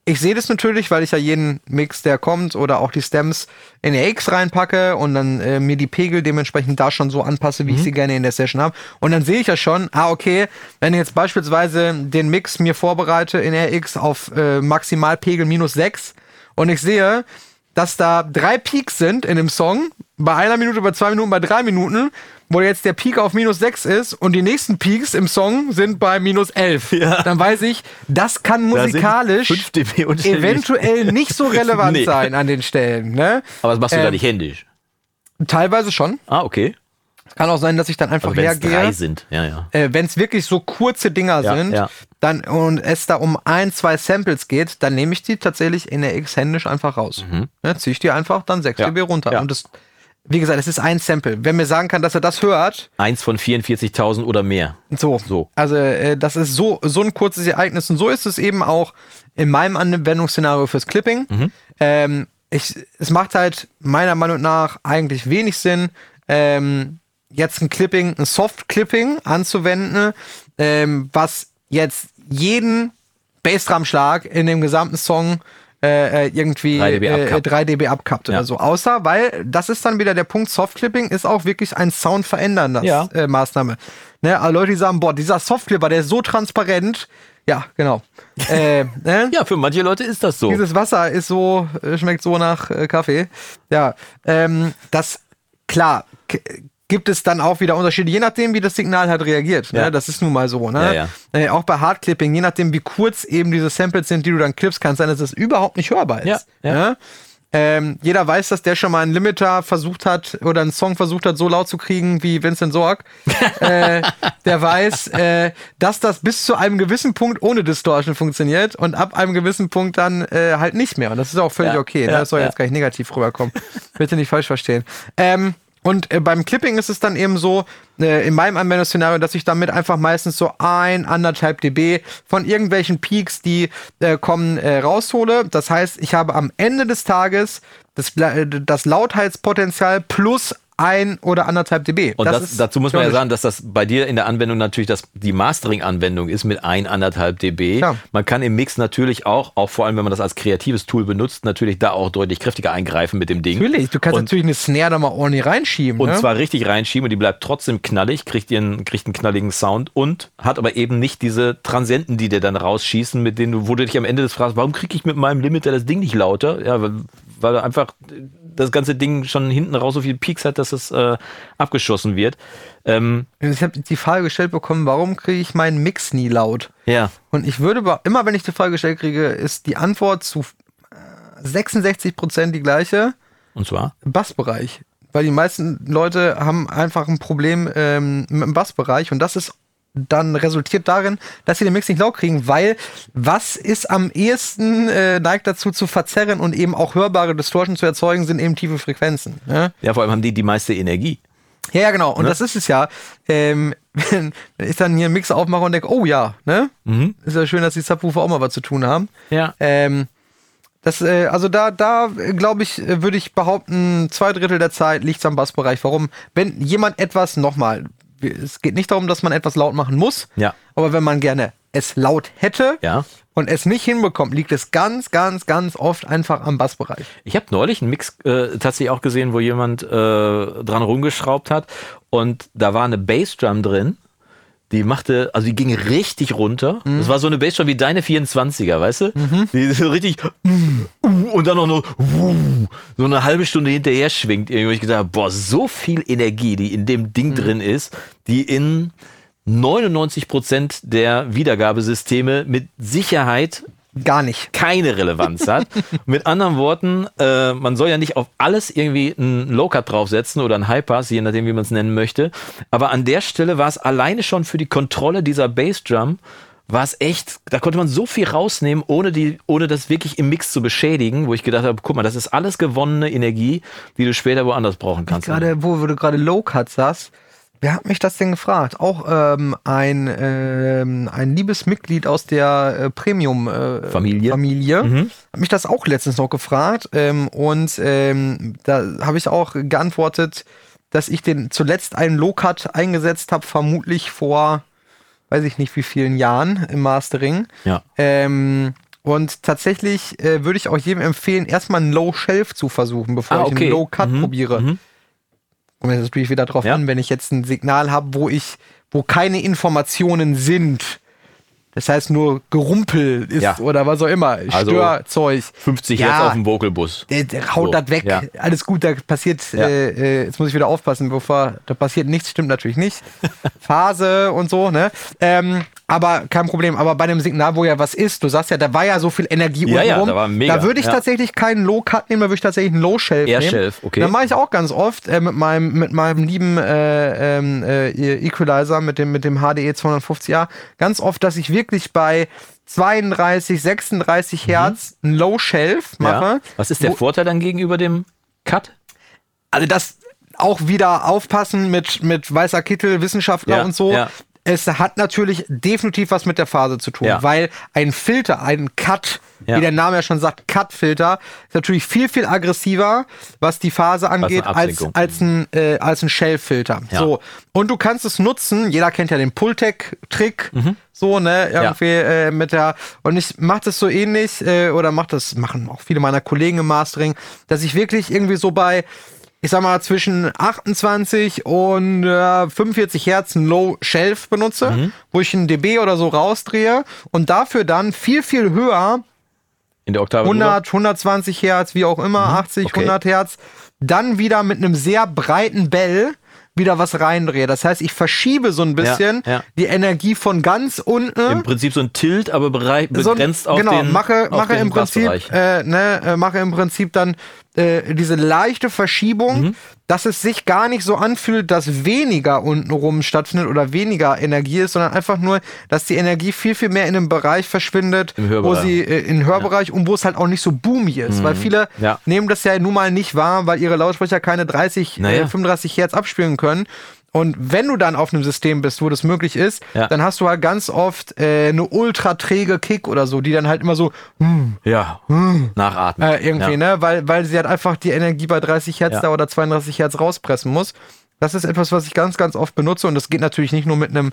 ich sehe das natürlich, weil ich ja jeden Mix, der kommt, oder auch die Stems in die X reinpacke und dann äh, mir die Pegel dementsprechend da schon so anpasse, Mhm. wie ich sie gerne in der Session habe. Und dann sehe ich ja schon, ah, okay, wenn ich jetzt beispielsweise den Mix mir vorbereite in RX auf äh, Maximalpegel minus 6 und ich sehe, dass da drei Peaks sind in dem Song, bei einer Minute, bei zwei Minuten, bei drei Minuten, wo jetzt der Peak auf minus 6 ist und die nächsten Peaks im Song sind bei minus 11. Ja. Dann weiß ich, das kann Da musikalisch 5 dB Unterschied. eventuell nicht so relevant Nee. sein an den Stellen. Ne? Aber das machst du da Ähm, nicht händisch. Teilweise schon. Ah, okay. Kann auch sein, dass ich dann einfach Also wenn es drei hergehe. sind. Ja, ja. Äh, Wenn es wirklich so kurze Dinger Ja, sind, ja. dann und es da um ein, zwei Samples geht, dann nehme ich die tatsächlich in der X händisch einfach raus. Ne, Ziehe ich die einfach dann 6 Mhm. Ja, dB runter. ja. Und das, wie gesagt, es ist ein Sample. Wenn mir sagen kann, dass er das hört, Eins von 44.000 oder mehr. so. So. Also äh, das ist so, so ein kurzes Ereignis und so ist es eben auch in meinem Anwendungsszenario fürs Clipping. Mhm. Ähm, ich, es macht halt meiner Meinung nach eigentlich wenig Sinn, ähm, jetzt ein Clipping, ein Soft-Clipping anzuwenden, ähm, was jetzt jeden Bassdrum-Schlag in dem gesamten Song äh, äh, irgendwie 3 dB äh, abkappt. 3 dB abkappt Ja. oder so. Außer, weil das ist dann wieder der Punkt, Softclipping ist auch wirklich ein soundverändernder Ja. äh, Maßnahme. Ne, Leute, die sagen, boah, dieser Softclipper, der ist so transparent. Ja, genau. äh, ne? Ja, für manche Leute ist das so. Dieses Wasser ist so, äh, schmeckt so nach äh, Kaffee. Ja, ähm, das, klar, gibt es dann auch wieder Unterschiede, je nachdem, wie das Signal halt reagiert. Ne? Ja. Das ist nun mal so. Ne? Ja, ja. Äh, auch bei Hardclipping, je nachdem, wie kurz eben diese Samples sind, die du dann clippst, kann es sein, dass es überhaupt nicht hörbar ist. Ne? Ähm, jeder weiß, dass der schon mal einen Limiter versucht hat oder einen Song versucht hat, so laut zu kriegen wie Vincent Sorg. äh, der weiß, äh, dass das bis zu einem gewissen Punkt ohne Distortion funktioniert und ab einem gewissen Punkt dann äh, halt nicht mehr. Und das ist auch völlig Ja, okay. ne? ja, das soll ja. jetzt gar nicht negativ rüberkommen. Bitte nicht falsch verstehen. Ähm, Und äh, beim Clipping ist es dann eben so, äh, in meinem Anwendungsszenario, dass ich damit einfach meistens so ein, anderthalb dB von irgendwelchen Peaks, die äh, kommen, äh, raushole. Das heißt, ich habe am Ende des Tages das, äh, das Lautheitspotenzial plus ein oder anderthalb dB. Und das, ist dazu muss man ja sagen, dass das bei dir in der Anwendung natürlich das, die Mastering-Anwendung ist mit ein, anderthalb dB. Ja. Man kann im Mix natürlich auch, auch vor allem wenn man das als kreatives Tool benutzt, natürlich da auch deutlich kräftiger eingreifen mit dem Ding. Natürlich, du kannst Und- natürlich eine Snare da mal ordentlich reinschieben. Und ne? zwar richtig reinschieben und die bleibt trotzdem knallig, kriegt, ihren, kriegt einen knalligen Sound und hat aber eben nicht diese Transienten, die dir dann rausschießen, mit denen du, wo du dich am Ende des fragst, warum kriege ich mit meinem Limiter das Ding nicht lauter? Ja, weil, weil einfach das ganze Ding schon hinten raus so viele Peaks hat, dass es äh, abgeschossen wird. Ähm, Ich habe die Frage gestellt bekommen, warum kriege ich meinen Mix nie laut? ja, Und ich würde, immer wenn ich die Frage gestellt kriege, ist die Antwort zu äh, 66 Prozent die gleiche. und zwar? Bassbereich. Weil die meisten Leute haben einfach ein Problem ähm, mit dem Bassbereich und das ist dann resultiert darin, dass sie den Mix nicht laut kriegen, weil was ist am ehesten äh, neigt dazu zu verzerren und eben auch hörbare Distortion zu erzeugen, sind eben tiefe Frequenzen. Ja? Ja, vor allem haben die die meiste Energie. Ja, ja, genau. Und Ne? das ist es ja. Ähm, wenn, wenn ich dann hier einen Mix aufmache und denke, oh ja, ne? Ist ja schön, dass die Subwoofer auch mal was zu tun haben. Ja. Ähm, das, äh, also da, da äh, glaube ich, äh, würde ich behaupten, zwei Drittel der Zeit liegt es am Bassbereich. Warum? Wenn jemand etwas, nochmal, es geht nicht darum, dass man etwas laut machen muss, Ja. aber wenn man gerne es laut hätte Ja. und es nicht hinbekommt, liegt es ganz, ganz, ganz oft einfach am Bassbereich. Ich habe neulich einen Mix äh, tatsächlich auch gesehen, wo jemand äh, dran rumgeschraubt hat und da war eine Bassdrum drin. Die machte, also die ging richtig runter. Das war so eine Bassdrum wie deine 24er, weißt du? Die so richtig und dann noch nur so eine halbe Stunde hinterher schwingt. Irgendwie ich gedacht, boah, so viel Energie, die in dem Ding drin ist, die in 99 Prozent der Wiedergabesysteme mit Sicherheit Gar nicht. keine Relevanz hat. Mit anderen Worten, äh, man soll ja nicht auf alles irgendwie einen Low-Cut draufsetzen oder einen High-Pass, je nachdem, wie man es nennen möchte. Aber an der Stelle war es alleine schon für die Kontrolle dieser Bassdrum, war es echt, da konnte man so viel rausnehmen, ohne, die, ohne das wirklich im Mix zu beschädigen, wo ich gedacht habe, guck mal, das ist alles gewonnene Energie, die du später woanders brauchen kannst. Gerade, wo du gerade Low Cut sagst, wer hat mich das denn gefragt? Auch ähm, ein, ähm, ein liebes Mitglied aus der äh, Premium äh, Familie. Familie hat mich das auch letztens noch gefragt ähm, und ähm, da habe ich auch geantwortet, dass ich den zuletzt einen Low Cut eingesetzt habe, vermutlich vor, weiß ich nicht wie vielen Jahren im Mastering. Ja. Ähm, und tatsächlich äh, würde ich auch jedem empfehlen, erstmal einen Low Shelf zu versuchen, bevor Ah, ich okay. einen Low Cut Mhm. probiere. Mhm. Kommt jetzt natürlich wieder drauf Ja. an, wenn ich jetzt ein Signal habe, wo ich, wo keine Informationen sind. Das heißt nur Gerumpel ist Ja. oder was auch immer, Also Störzeug. 50 Ja. Hertz auf dem Vocalbus. Der, der haut So, das weg. ja. Alles gut, da passiert, äh, äh, jetzt muss ich wieder aufpassen, bevor, da passiert nichts, stimmt natürlich nicht. Phase und so, ne? Ähm, aber kein Problem. Aber bei einem Signal, wo ja was ist, du sagst ja, da war ja so viel Energie Ja, ja, untenrum. da war mega, Da würde ich ja. tatsächlich keinen Low-Cut nehmen, da würde ich tatsächlich einen Low-Shelf Air nehmen. Shelf, okay. Dann mache ich auch ganz oft äh, mit meinem mit meinem lieben äh, ähm, äh, Equalizer mit dem mit dem HDE 250A ganz oft, dass ich wirklich bei 32, 36 Hertz einen Low Shelf mache. Mhm. Ja. Was ist der Vorteil dann gegenüber dem Cut? also das auch wieder aufpassen mit, mit weißer Kittel, Wissenschaftler Ja, und so. ja. Es hat natürlich definitiv was mit der Phase zu tun, Ja. weil ein Filter, ein Cut, Ja. wie der Name ja schon sagt, Cut-Filter, ist natürlich viel, viel aggressiver, was die Phase angeht, als, als ein, äh, als ein Shell-Filter. Ja. So. Und du kannst es nutzen, jeder kennt ja den Pultec-Trick, Mhm. so, ne, irgendwie äh, mit der, und ich mache das so ähnlich, äh, oder mach das, machen auch viele meiner Kollegen im Mastering, dass ich wirklich irgendwie so bei, ich sag mal, zwischen 28 und äh, 45 Hertz ein Low Shelf benutze, Mhm. wo ich ein dB oder so rausdrehe und dafür dann viel, viel höher, In der Oktave? 100, 120 Hertz, wie auch immer, 80, Mhm. okay. 100 Hertz, dann wieder mit einem sehr breiten Bell wieder was reindrehe. Das heißt, ich verschiebe so ein bisschen ja. die Energie von ganz unten Im Prinzip so ein Tilt, aber berei- so ein- begrenzt auf genau, den mache, auf mache den im Prinzip, Bassbereich. äh, ne, äh, mache im Prinzip dann äh, diese leichte Verschiebung, Mhm. dass es sich gar nicht so anfühlt, dass weniger untenrum stattfindet oder weniger Energie ist, sondern einfach nur, dass die Energie viel, viel mehr in einem Bereich verschwindet, wo sie äh, im Hörbereich und wo es halt auch nicht so boomy ist. Weil viele Mhm. Ja. nehmen das ja nun mal nicht wahr, weil ihre Lautsprecher keine 30, Naja. äh, 35 Hertz abspielen können. Und wenn du dann auf einem System bist, wo das möglich ist, Ja. dann hast du halt ganz oft äh, eine ultra träge Kick oder so, die dann halt immer so Ja. Nachatmen. äh, irgendwie, ja. ne? Weil, weil sie halt einfach die Energie bei 30 Hertz da oder 32 Hertz rauspressen muss. Das ist etwas, was ich ganz, ganz oft benutze und das geht natürlich nicht nur mit einem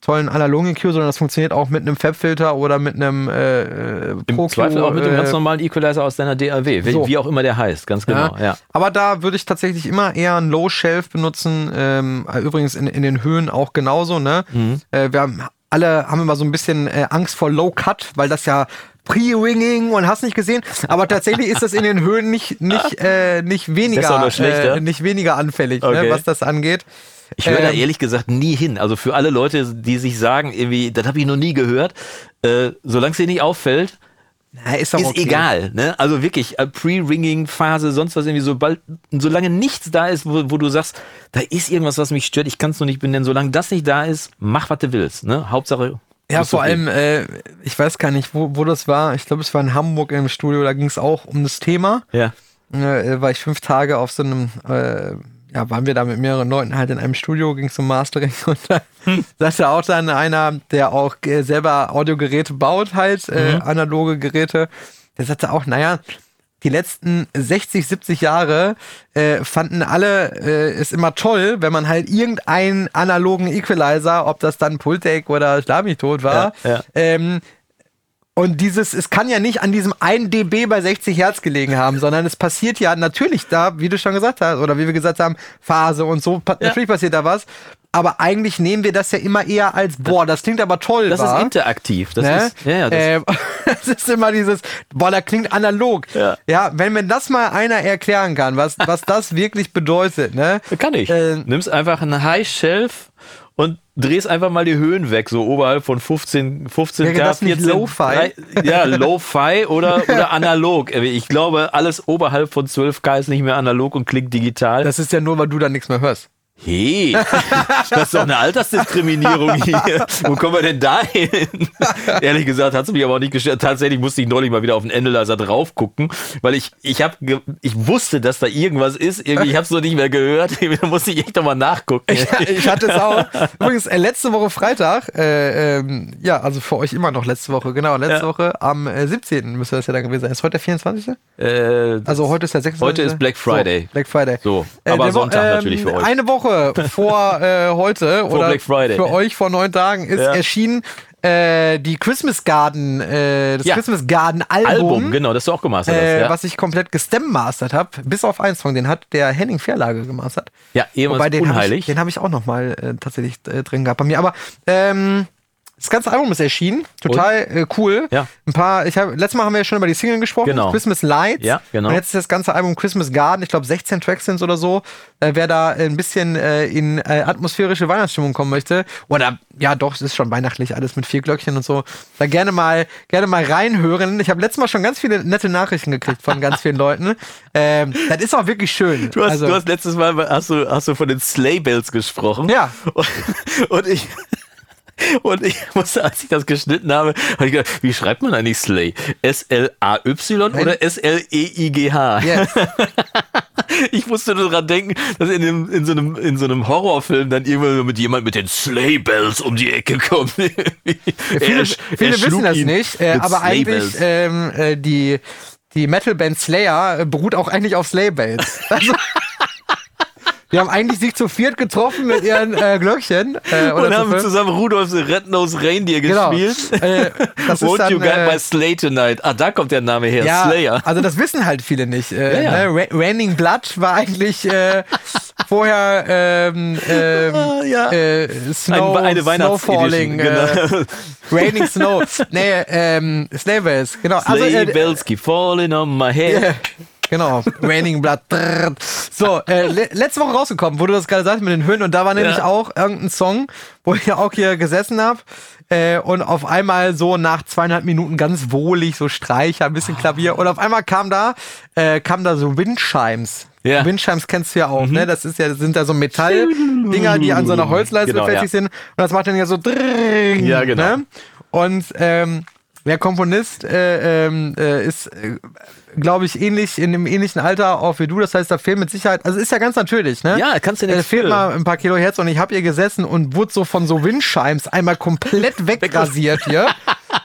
tollen analogen EQ, sondern das funktioniert auch mit einem Fab-Filter oder mit einem äh, äh, Im Pro Zweifel auch mit dem äh, ganz normalen Equalizer aus deiner DAW, wie, so. wie auch immer der heißt, ganz genau. Ja. Aber da würde ich tatsächlich immer eher einen Low Shelf benutzen. Ähm, übrigens in, in den Höhen auch genauso. Ne? Mhm. Äh, wir haben alle haben immer so ein bisschen äh, Angst vor Low Cut, weil das ja Pre-Ringing und hast nicht gesehen. Aber tatsächlich ist das in den Höhen nicht nicht äh, nicht weniger äh, nicht weniger anfällig, ne, Okay. was das angeht. Ich höre da Ähm, ehrlich gesagt nie hin. Also für alle Leute, die sich sagen, irgendwie, das habe ich noch nie gehört, äh, solange es dir nicht auffällt, na, ist, ist okay. egal. Ne? Also wirklich, äh, Pre-Ringing-Phase, sonst was irgendwie, sobald, solange nichts da ist, wo, wo du sagst, da ist irgendwas, was mich stört, ich kann es nur nicht benennen, solange das nicht da ist, mach, was du willst. Ne? Hauptsache. Ja, bist vor allem, äh, ich weiß gar nicht, wo, wo das war. Ich glaube, es war in Hamburg im Studio, da ging es auch um das Thema. Ja. äh, war ich fünf Tage auf so einem, äh, ja, waren wir da mit mehreren Leuten halt in einem Studio, ging zum Mastering und da sagte auch dann einer, der auch äh, selber Audiogeräte baut, halt, äh, analoge Geräte, der sagte auch, naja, die letzten 60, 70 Jahre äh, fanden alle äh, es immer toll, wenn man halt irgendeinen analogen Equalizer, ob das dann Pultec oder tot war, Ja, ja. Ähm, und dieses, es kann ja nicht an diesem 1 dB bei 60 Hertz gelegen haben, sondern es passiert ja natürlich da, wie du schon gesagt hast, oder wie wir gesagt haben, Phase und so, pa natürlich passiert da was. Aber eigentlich nehmen wir das ja immer eher als, boah, das klingt aber toll. Das wa? ist interaktiv. Das ne? ist, ja, ja, das, ähm, das ist immer dieses, boah, da klingt analog. Ja. ja, wenn mir das mal einer erklären kann, was, was das wirklich bedeutet, ne? Kann ich. Äh, Nimmst einfach einen High Shelf und drehst einfach mal die Höhen weg, so oberhalb von 15, 15 Wäre K, das nicht 14, Lo-Fi? Ja, Lo-Fi oder, oder analog. Ich glaube, alles oberhalb von 12 K ist nicht mehr analog und klingt digital. Das ist ja nur, weil du da nichts mehr hörst. Hey, das ist doch eine Altersdiskriminierung hier. Wo kommen wir denn da hin? Ehrlich gesagt hat es mich aber auch nicht gestört. Tatsächlich musste ich neulich mal wieder auf den Analyzer drauf gucken, weil ich ich habe ich wusste, dass da irgendwas ist. Irgendwie ich habe es noch nicht mehr gehört. Da musste ich echt nochmal nachgucken. Ich, ich hatte es auch. Übrigens, äh, letzte Woche Freitag, äh, ähm, ja, also für euch immer noch letzte Woche, genau, letzte Ja. Woche am äh, 17. müsste das ja dann gewesen sein. Ist heute der 24.? Äh, Also heute ist der 26. Heute ist Black Friday. So, Black Friday. So, aber der Wo- Sonntag natürlich für euch. Eine Woche vor äh, heute oder Black Friday. für euch vor neun Tagen ist Ja. erschienen äh, die Christmas Garden, äh, das Ja. Christmas Garden Album. Album, genau, das du auch gemastert Äh, hast. Ja, Was ich komplett gestemmmastert habe, bis auf einen Song, den hat der Henning Verlage gemastert. ja ehemals Wobei, den habe ich, unheilig. den hab ich auch noch mal äh, tatsächlich äh, drin gehabt bei mir. Aber ähm, das ganze Album ist erschienen, total äh, cool. Ja. Ein paar, ich habe letztes Mal haben wir ja schon über die Single gesprochen, Genau. Christmas Lights. Ja, genau. Und jetzt ist das ganze Album Christmas Garden, ich glaube 16 Tracks sind oder so. Äh, wer da ein bisschen äh, in äh, atmosphärische Weihnachtsstimmung kommen möchte, oder ja doch, es ist schon weihnachtlich, alles mit vier Glöckchen und so, da gerne mal gerne mal reinhören. Ich habe letztes Mal schon ganz viele nette Nachrichten gekriegt von ganz vielen Leuten. Ähm, das ist auch wirklich schön. Du hast, also, du hast letztes Mal hast du, hast du von den Sleigh Bells gesprochen. Ja. Und, und ich. Und ich musste, als ich das geschnitten habe, habe ich gedacht, wie schreibt man eigentlich Slay? S-L-A-Y oder S-L-E-I-G-H? Yes. Ich musste nur dran denken, dass in, dem, in, so einem, in so einem Horrorfilm dann irgendwann mit jemand mit den Sleigh Bells um die Ecke kommt. Viele, Er sch- er viele wissen das nicht, äh, aber eigentlich ähm, äh, die, die Metalband Slayer beruht auch eigentlich auf Sleigh Bells. Also, die haben eigentlich sich zu viert getroffen mit ihren äh, Glöckchen. Äh, und zu haben fünft. zusammen Rudolf the Red-Nosed Reindeer Genau. gespielt. Äh, das ist dann, you got äh, my Slay tonight. Ah, da kommt der Name her. ja, Slayer. also das wissen halt viele nicht. Äh, Ja, ja. Ne? Ra Raining Blood war eigentlich äh, vorher ähm, ähm, Ah, ja. äh, Snow, Ein- eine Snow Weihnachtsedition, Falling, genau. äh, Raining Snow. Nee, ähm, Sleigh Bells, genau. Also, Sleigh äh, bells keep falling on my head. Ja. Genau, Raining Blood. So, äh, le letzte Woche rausgekommen, wo du das gerade sagst mit den Höhen und da war nämlich Ja. auch irgendein Song, wo ich ja auch hier gesessen habe äh, und auf einmal so nach zweieinhalb Minuten ganz wohlig, so Streicher, ein bisschen Klavier und auf einmal kam da, äh, kam da so Windchimes. Ja. Mhm. Windchimes kennst du ja auch, ne? Das ist ja, das sind da so Metalldinger, die an so einer Holzleiste Genau, befestigt ja. sind und das macht dann ja so drrrring, Ja, genau. Ne? Und ähm, der Komponist äh, ähm, äh, ist, äh, glaube ich, ähnlich in einem ähnlichen Alter auch wie du. Das heißt, da fehlt mit Sicherheit, also ist ja ganz natürlich, ne? Ja, kannst du Da nichts fehlt für. mal ein paar Kilo Herz und ich habe hier gesessen und wurde so von so Windscheims einmal komplett wegrasiert hier.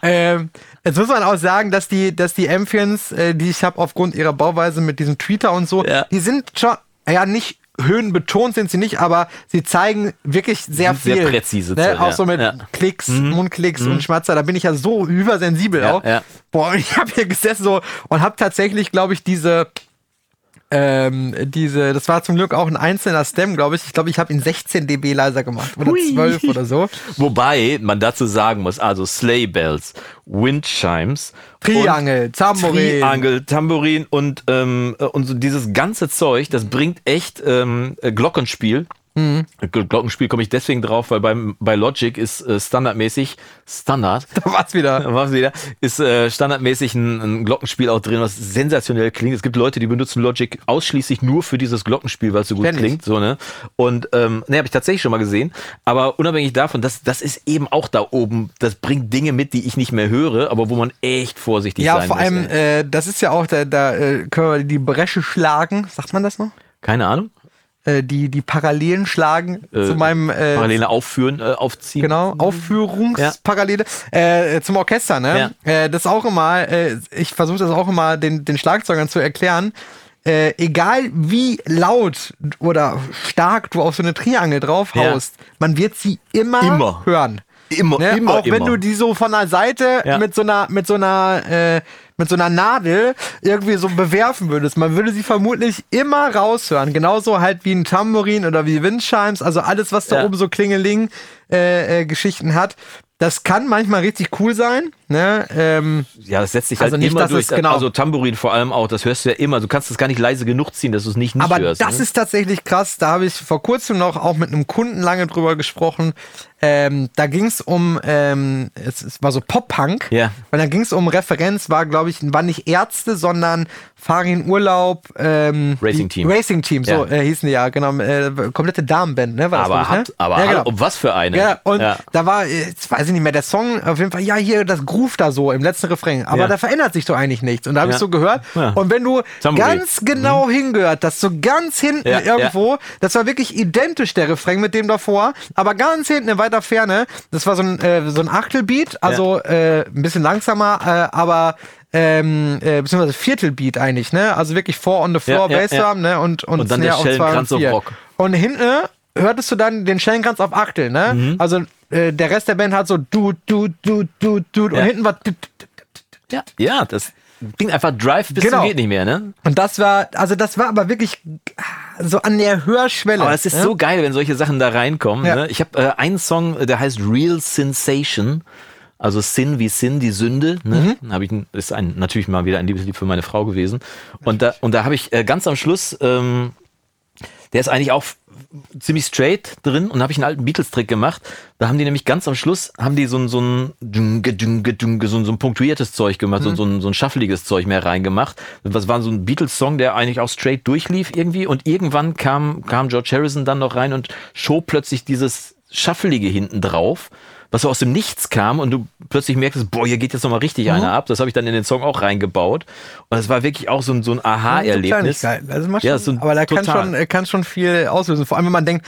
ähm, jetzt muss man auch sagen, dass die, dass die Amphions, äh, die ich habe aufgrund ihrer Bauweise mit diesem Tweeter und so, Ja. die sind schon, ja, nicht höhenbetont sind sie nicht, aber sie zeigen wirklich sehr Sind sehr viel. präzise Ne? Auch ja. so mit Ja. Mhm. Klicks, Mundklicks und Schmatzer. Da bin ich ja so übersensibel Ja, auch. Boah, ich habe hier gesessen so und habe tatsächlich, glaube ich, diese ähm, diese, das war zum Glück auch ein einzelner Stem, glaube ich. Ich glaube, ich habe ihn 16 dB leiser gemacht oder 12 oder so. Wobei man dazu sagen muss, also Sleigh Bells, Windchimes, Triangel, Tambourin. Triangel, Tambourin und, ähm, äh, und so dieses ganze Zeug, das bringt echt ähm, äh, Glockenspiel. Mhm. Gl- Glockenspiel komme ich deswegen drauf, weil beim, bei Logic ist äh, standardmäßig, Standard, Da war's wieder. da war's wieder, ist äh, standardmäßig ein, ein Glockenspiel auch drin, was sensationell klingt. Es gibt Leute, die benutzen Logic ausschließlich nur für dieses Glockenspiel, weil es so gut ich. klingt. So, ne? Und ähm, ne, habe ich tatsächlich schon mal gesehen. Aber unabhängig davon, das, das ist eben auch da oben, das bringt Dinge mit, die ich nicht mehr höre, aber wo man echt vorsichtig Ja, sein vor muss. allem, ey. äh, das ist ja auch, da, da äh, können wir die Bresche schlagen. Sagt man das noch? Keine Ahnung. Äh, die, die Parallelen schlagen Äh, zu meinem äh, Parallele aufführen, äh, aufziehen. Genau, Aufführungsparallele. Äh, zum Orchester, ne? Äh, das auch immer, äh, ich versuche das auch immer den, den Schlagzeugern zu erklären. Egal wie laut oder stark du auf so eine Triangel draufhaust, man wird sie immer, Immer. hören. Immer, Ne? immer, auch wenn immer. du die so von der Seite Ja. mit so einer mit so einer mit so einer Nadel irgendwie so bewerfen würdest, man würde sie vermutlich immer raushören. Genauso halt wie ein Tambourin oder wie Windchimes, also alles, was da Ja. oben so Klingeling äh, äh, Geschichten hat. Das kann manchmal richtig cool sein. Ne? Ähm, Ja, das setzt sich Also halt nicht, immer durch. genau- Also Tambourin vor allem auch, das hörst du ja immer. Du kannst es gar nicht leise genug ziehen, dass du es nicht nicht aber hörst. das ne? ist tatsächlich krass. Da habe ich vor kurzem noch auch mit einem Kunden lange drüber gesprochen. Ähm, da ging es um, ähm, es, es war so Pop-Punk. Ja. Weil da ging es um Referenz, war glaube ich, war nicht Ärzte, sondern Farin Urlaub. Ähm, Racing Team. Racing Team, so Ja. äh, hießen die ja, genau. Äh, komplette Damenband, ne? War das, aber glaub ich, ne? aber ja, genau. um was für eine? Ja, und ja. da war, äh, jetzt weiß ich nicht mehr, der Song, auf jeden Fall, ja, hier das Groove da so im letzten Refrain. Aber Ja. da verändert sich doch eigentlich nichts. Und da habe Ja. ich so gehört. Ja. Und wenn du Tambourin. ganz genau hingehört, das so ganz hinten irgendwo, das war wirklich identisch der Refrain mit dem davor, aber ganz hinten in weiter Ferne, das war so ein, äh, so ein Achtelbeat, also äh, ein bisschen langsamer, äh, aber ähm, äh, beziehungsweise Viertelbeat eigentlich, ne? Also wirklich Four on the Floor, Ja, Bassdrum, ne? Und, und, Und dann Snare der auf zwei und Schellenkranz auf. Rock. Und hinten hörtest du dann den Schellenkranz auf Achtel, ne? Mhm. Also äh, der Rest der Band hat so du, du, du, du, du und Ja. hinten war ja, ja, das klingt einfach Drive bis Genau. zum geht nicht mehr, ne? und das war, also das war aber wirklich so an der Hörschwelle. Aber es ist ne? so geil, wenn solche Sachen da reinkommen. Ja. Ne? Ich habe äh, einen Song, der heißt Real Sensation. Also Sin wie Sin, die Sünde. Ne? Mhm. Hab ich, ist ein, natürlich mal wieder ein Liebeslied für meine Frau gewesen. Und da, und da habe ich äh, ganz am Schluss, ähm, der ist eigentlich auch ziemlich straight drin und da habe ich einen alten Beatles-Trick gemacht. Da haben die nämlich ganz am Schluss, haben die so ein, so ein, dünge, dünge, dünge, so ein, so ein punktuiertes Zeug gemacht, so, so, ein, so ein shuffeliges Zeug mehr reingemacht. Das war so ein Beatles-Song, der eigentlich auch straight durchlief irgendwie und irgendwann kam, kam George Harrison dann noch rein und schob plötzlich dieses Shufflige hinten drauf. Was so aus dem Nichts kam und du plötzlich merkst, boah, hier geht jetzt nochmal richtig einer ab. Das habe ich dann in den Song auch reingebaut. Und es war wirklich auch so ein, so ein Aha-Erlebnis. Also Ja, so ein- aber da kann schon, äh, kann schon viel auslösen. Vor allem, wenn man denkt,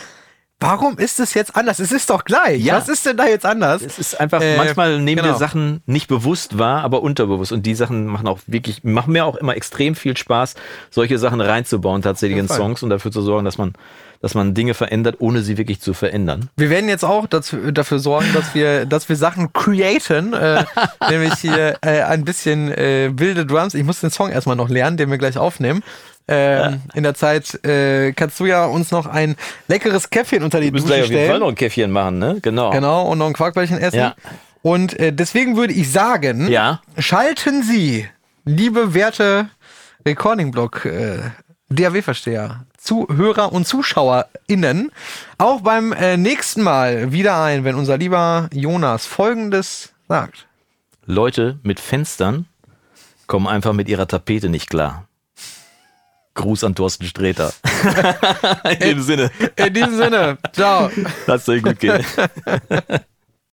warum ist es jetzt anders? Es ist doch gleich. Ja. Was ist denn da jetzt anders? Es ist einfach, Äh, manchmal nehmen genau. wir Sachen nicht bewusst wahr, aber unterbewusst. Und die Sachen machen auch wirklich, machen mir auch immer extrem viel Spaß, solche Sachen reinzubauen tatsächlich in. Songs und dafür zu sorgen, dass man, dass man Dinge verändert, ohne sie wirklich zu verändern. Wir werden jetzt auch dazu, dafür sorgen, dass wir, dass wir Sachen createn, äh, nämlich hier äh, ein bisschen äh, wilde Drums. Ich muss den Song erstmal noch lernen, den wir gleich aufnehmen. Ähm, In der Zeit äh, kannst du ja uns noch ein leckeres Käffchen unter die Wir müssen Dusche gleich auf jeden Fall stellen. noch ein Käffchen machen, ne? Genau. Genau, und noch ein Quarkbällchen essen. Ja. Und äh, deswegen würde ich sagen, Ja. schalten Sie, liebe werte Recording-Blog äh, DAW-Versteher, Zuhörer und ZuschauerInnen auch beim äh, nächsten Mal wieder ein, wenn unser lieber Jonas Folgendes sagt. Leute mit Fenstern kommen einfach mit ihrer Tapete nicht klar. Gruß an Thorsten Sträter. In dem Sinne, In diesem Sinne, ciao. lasst euch gut gehen.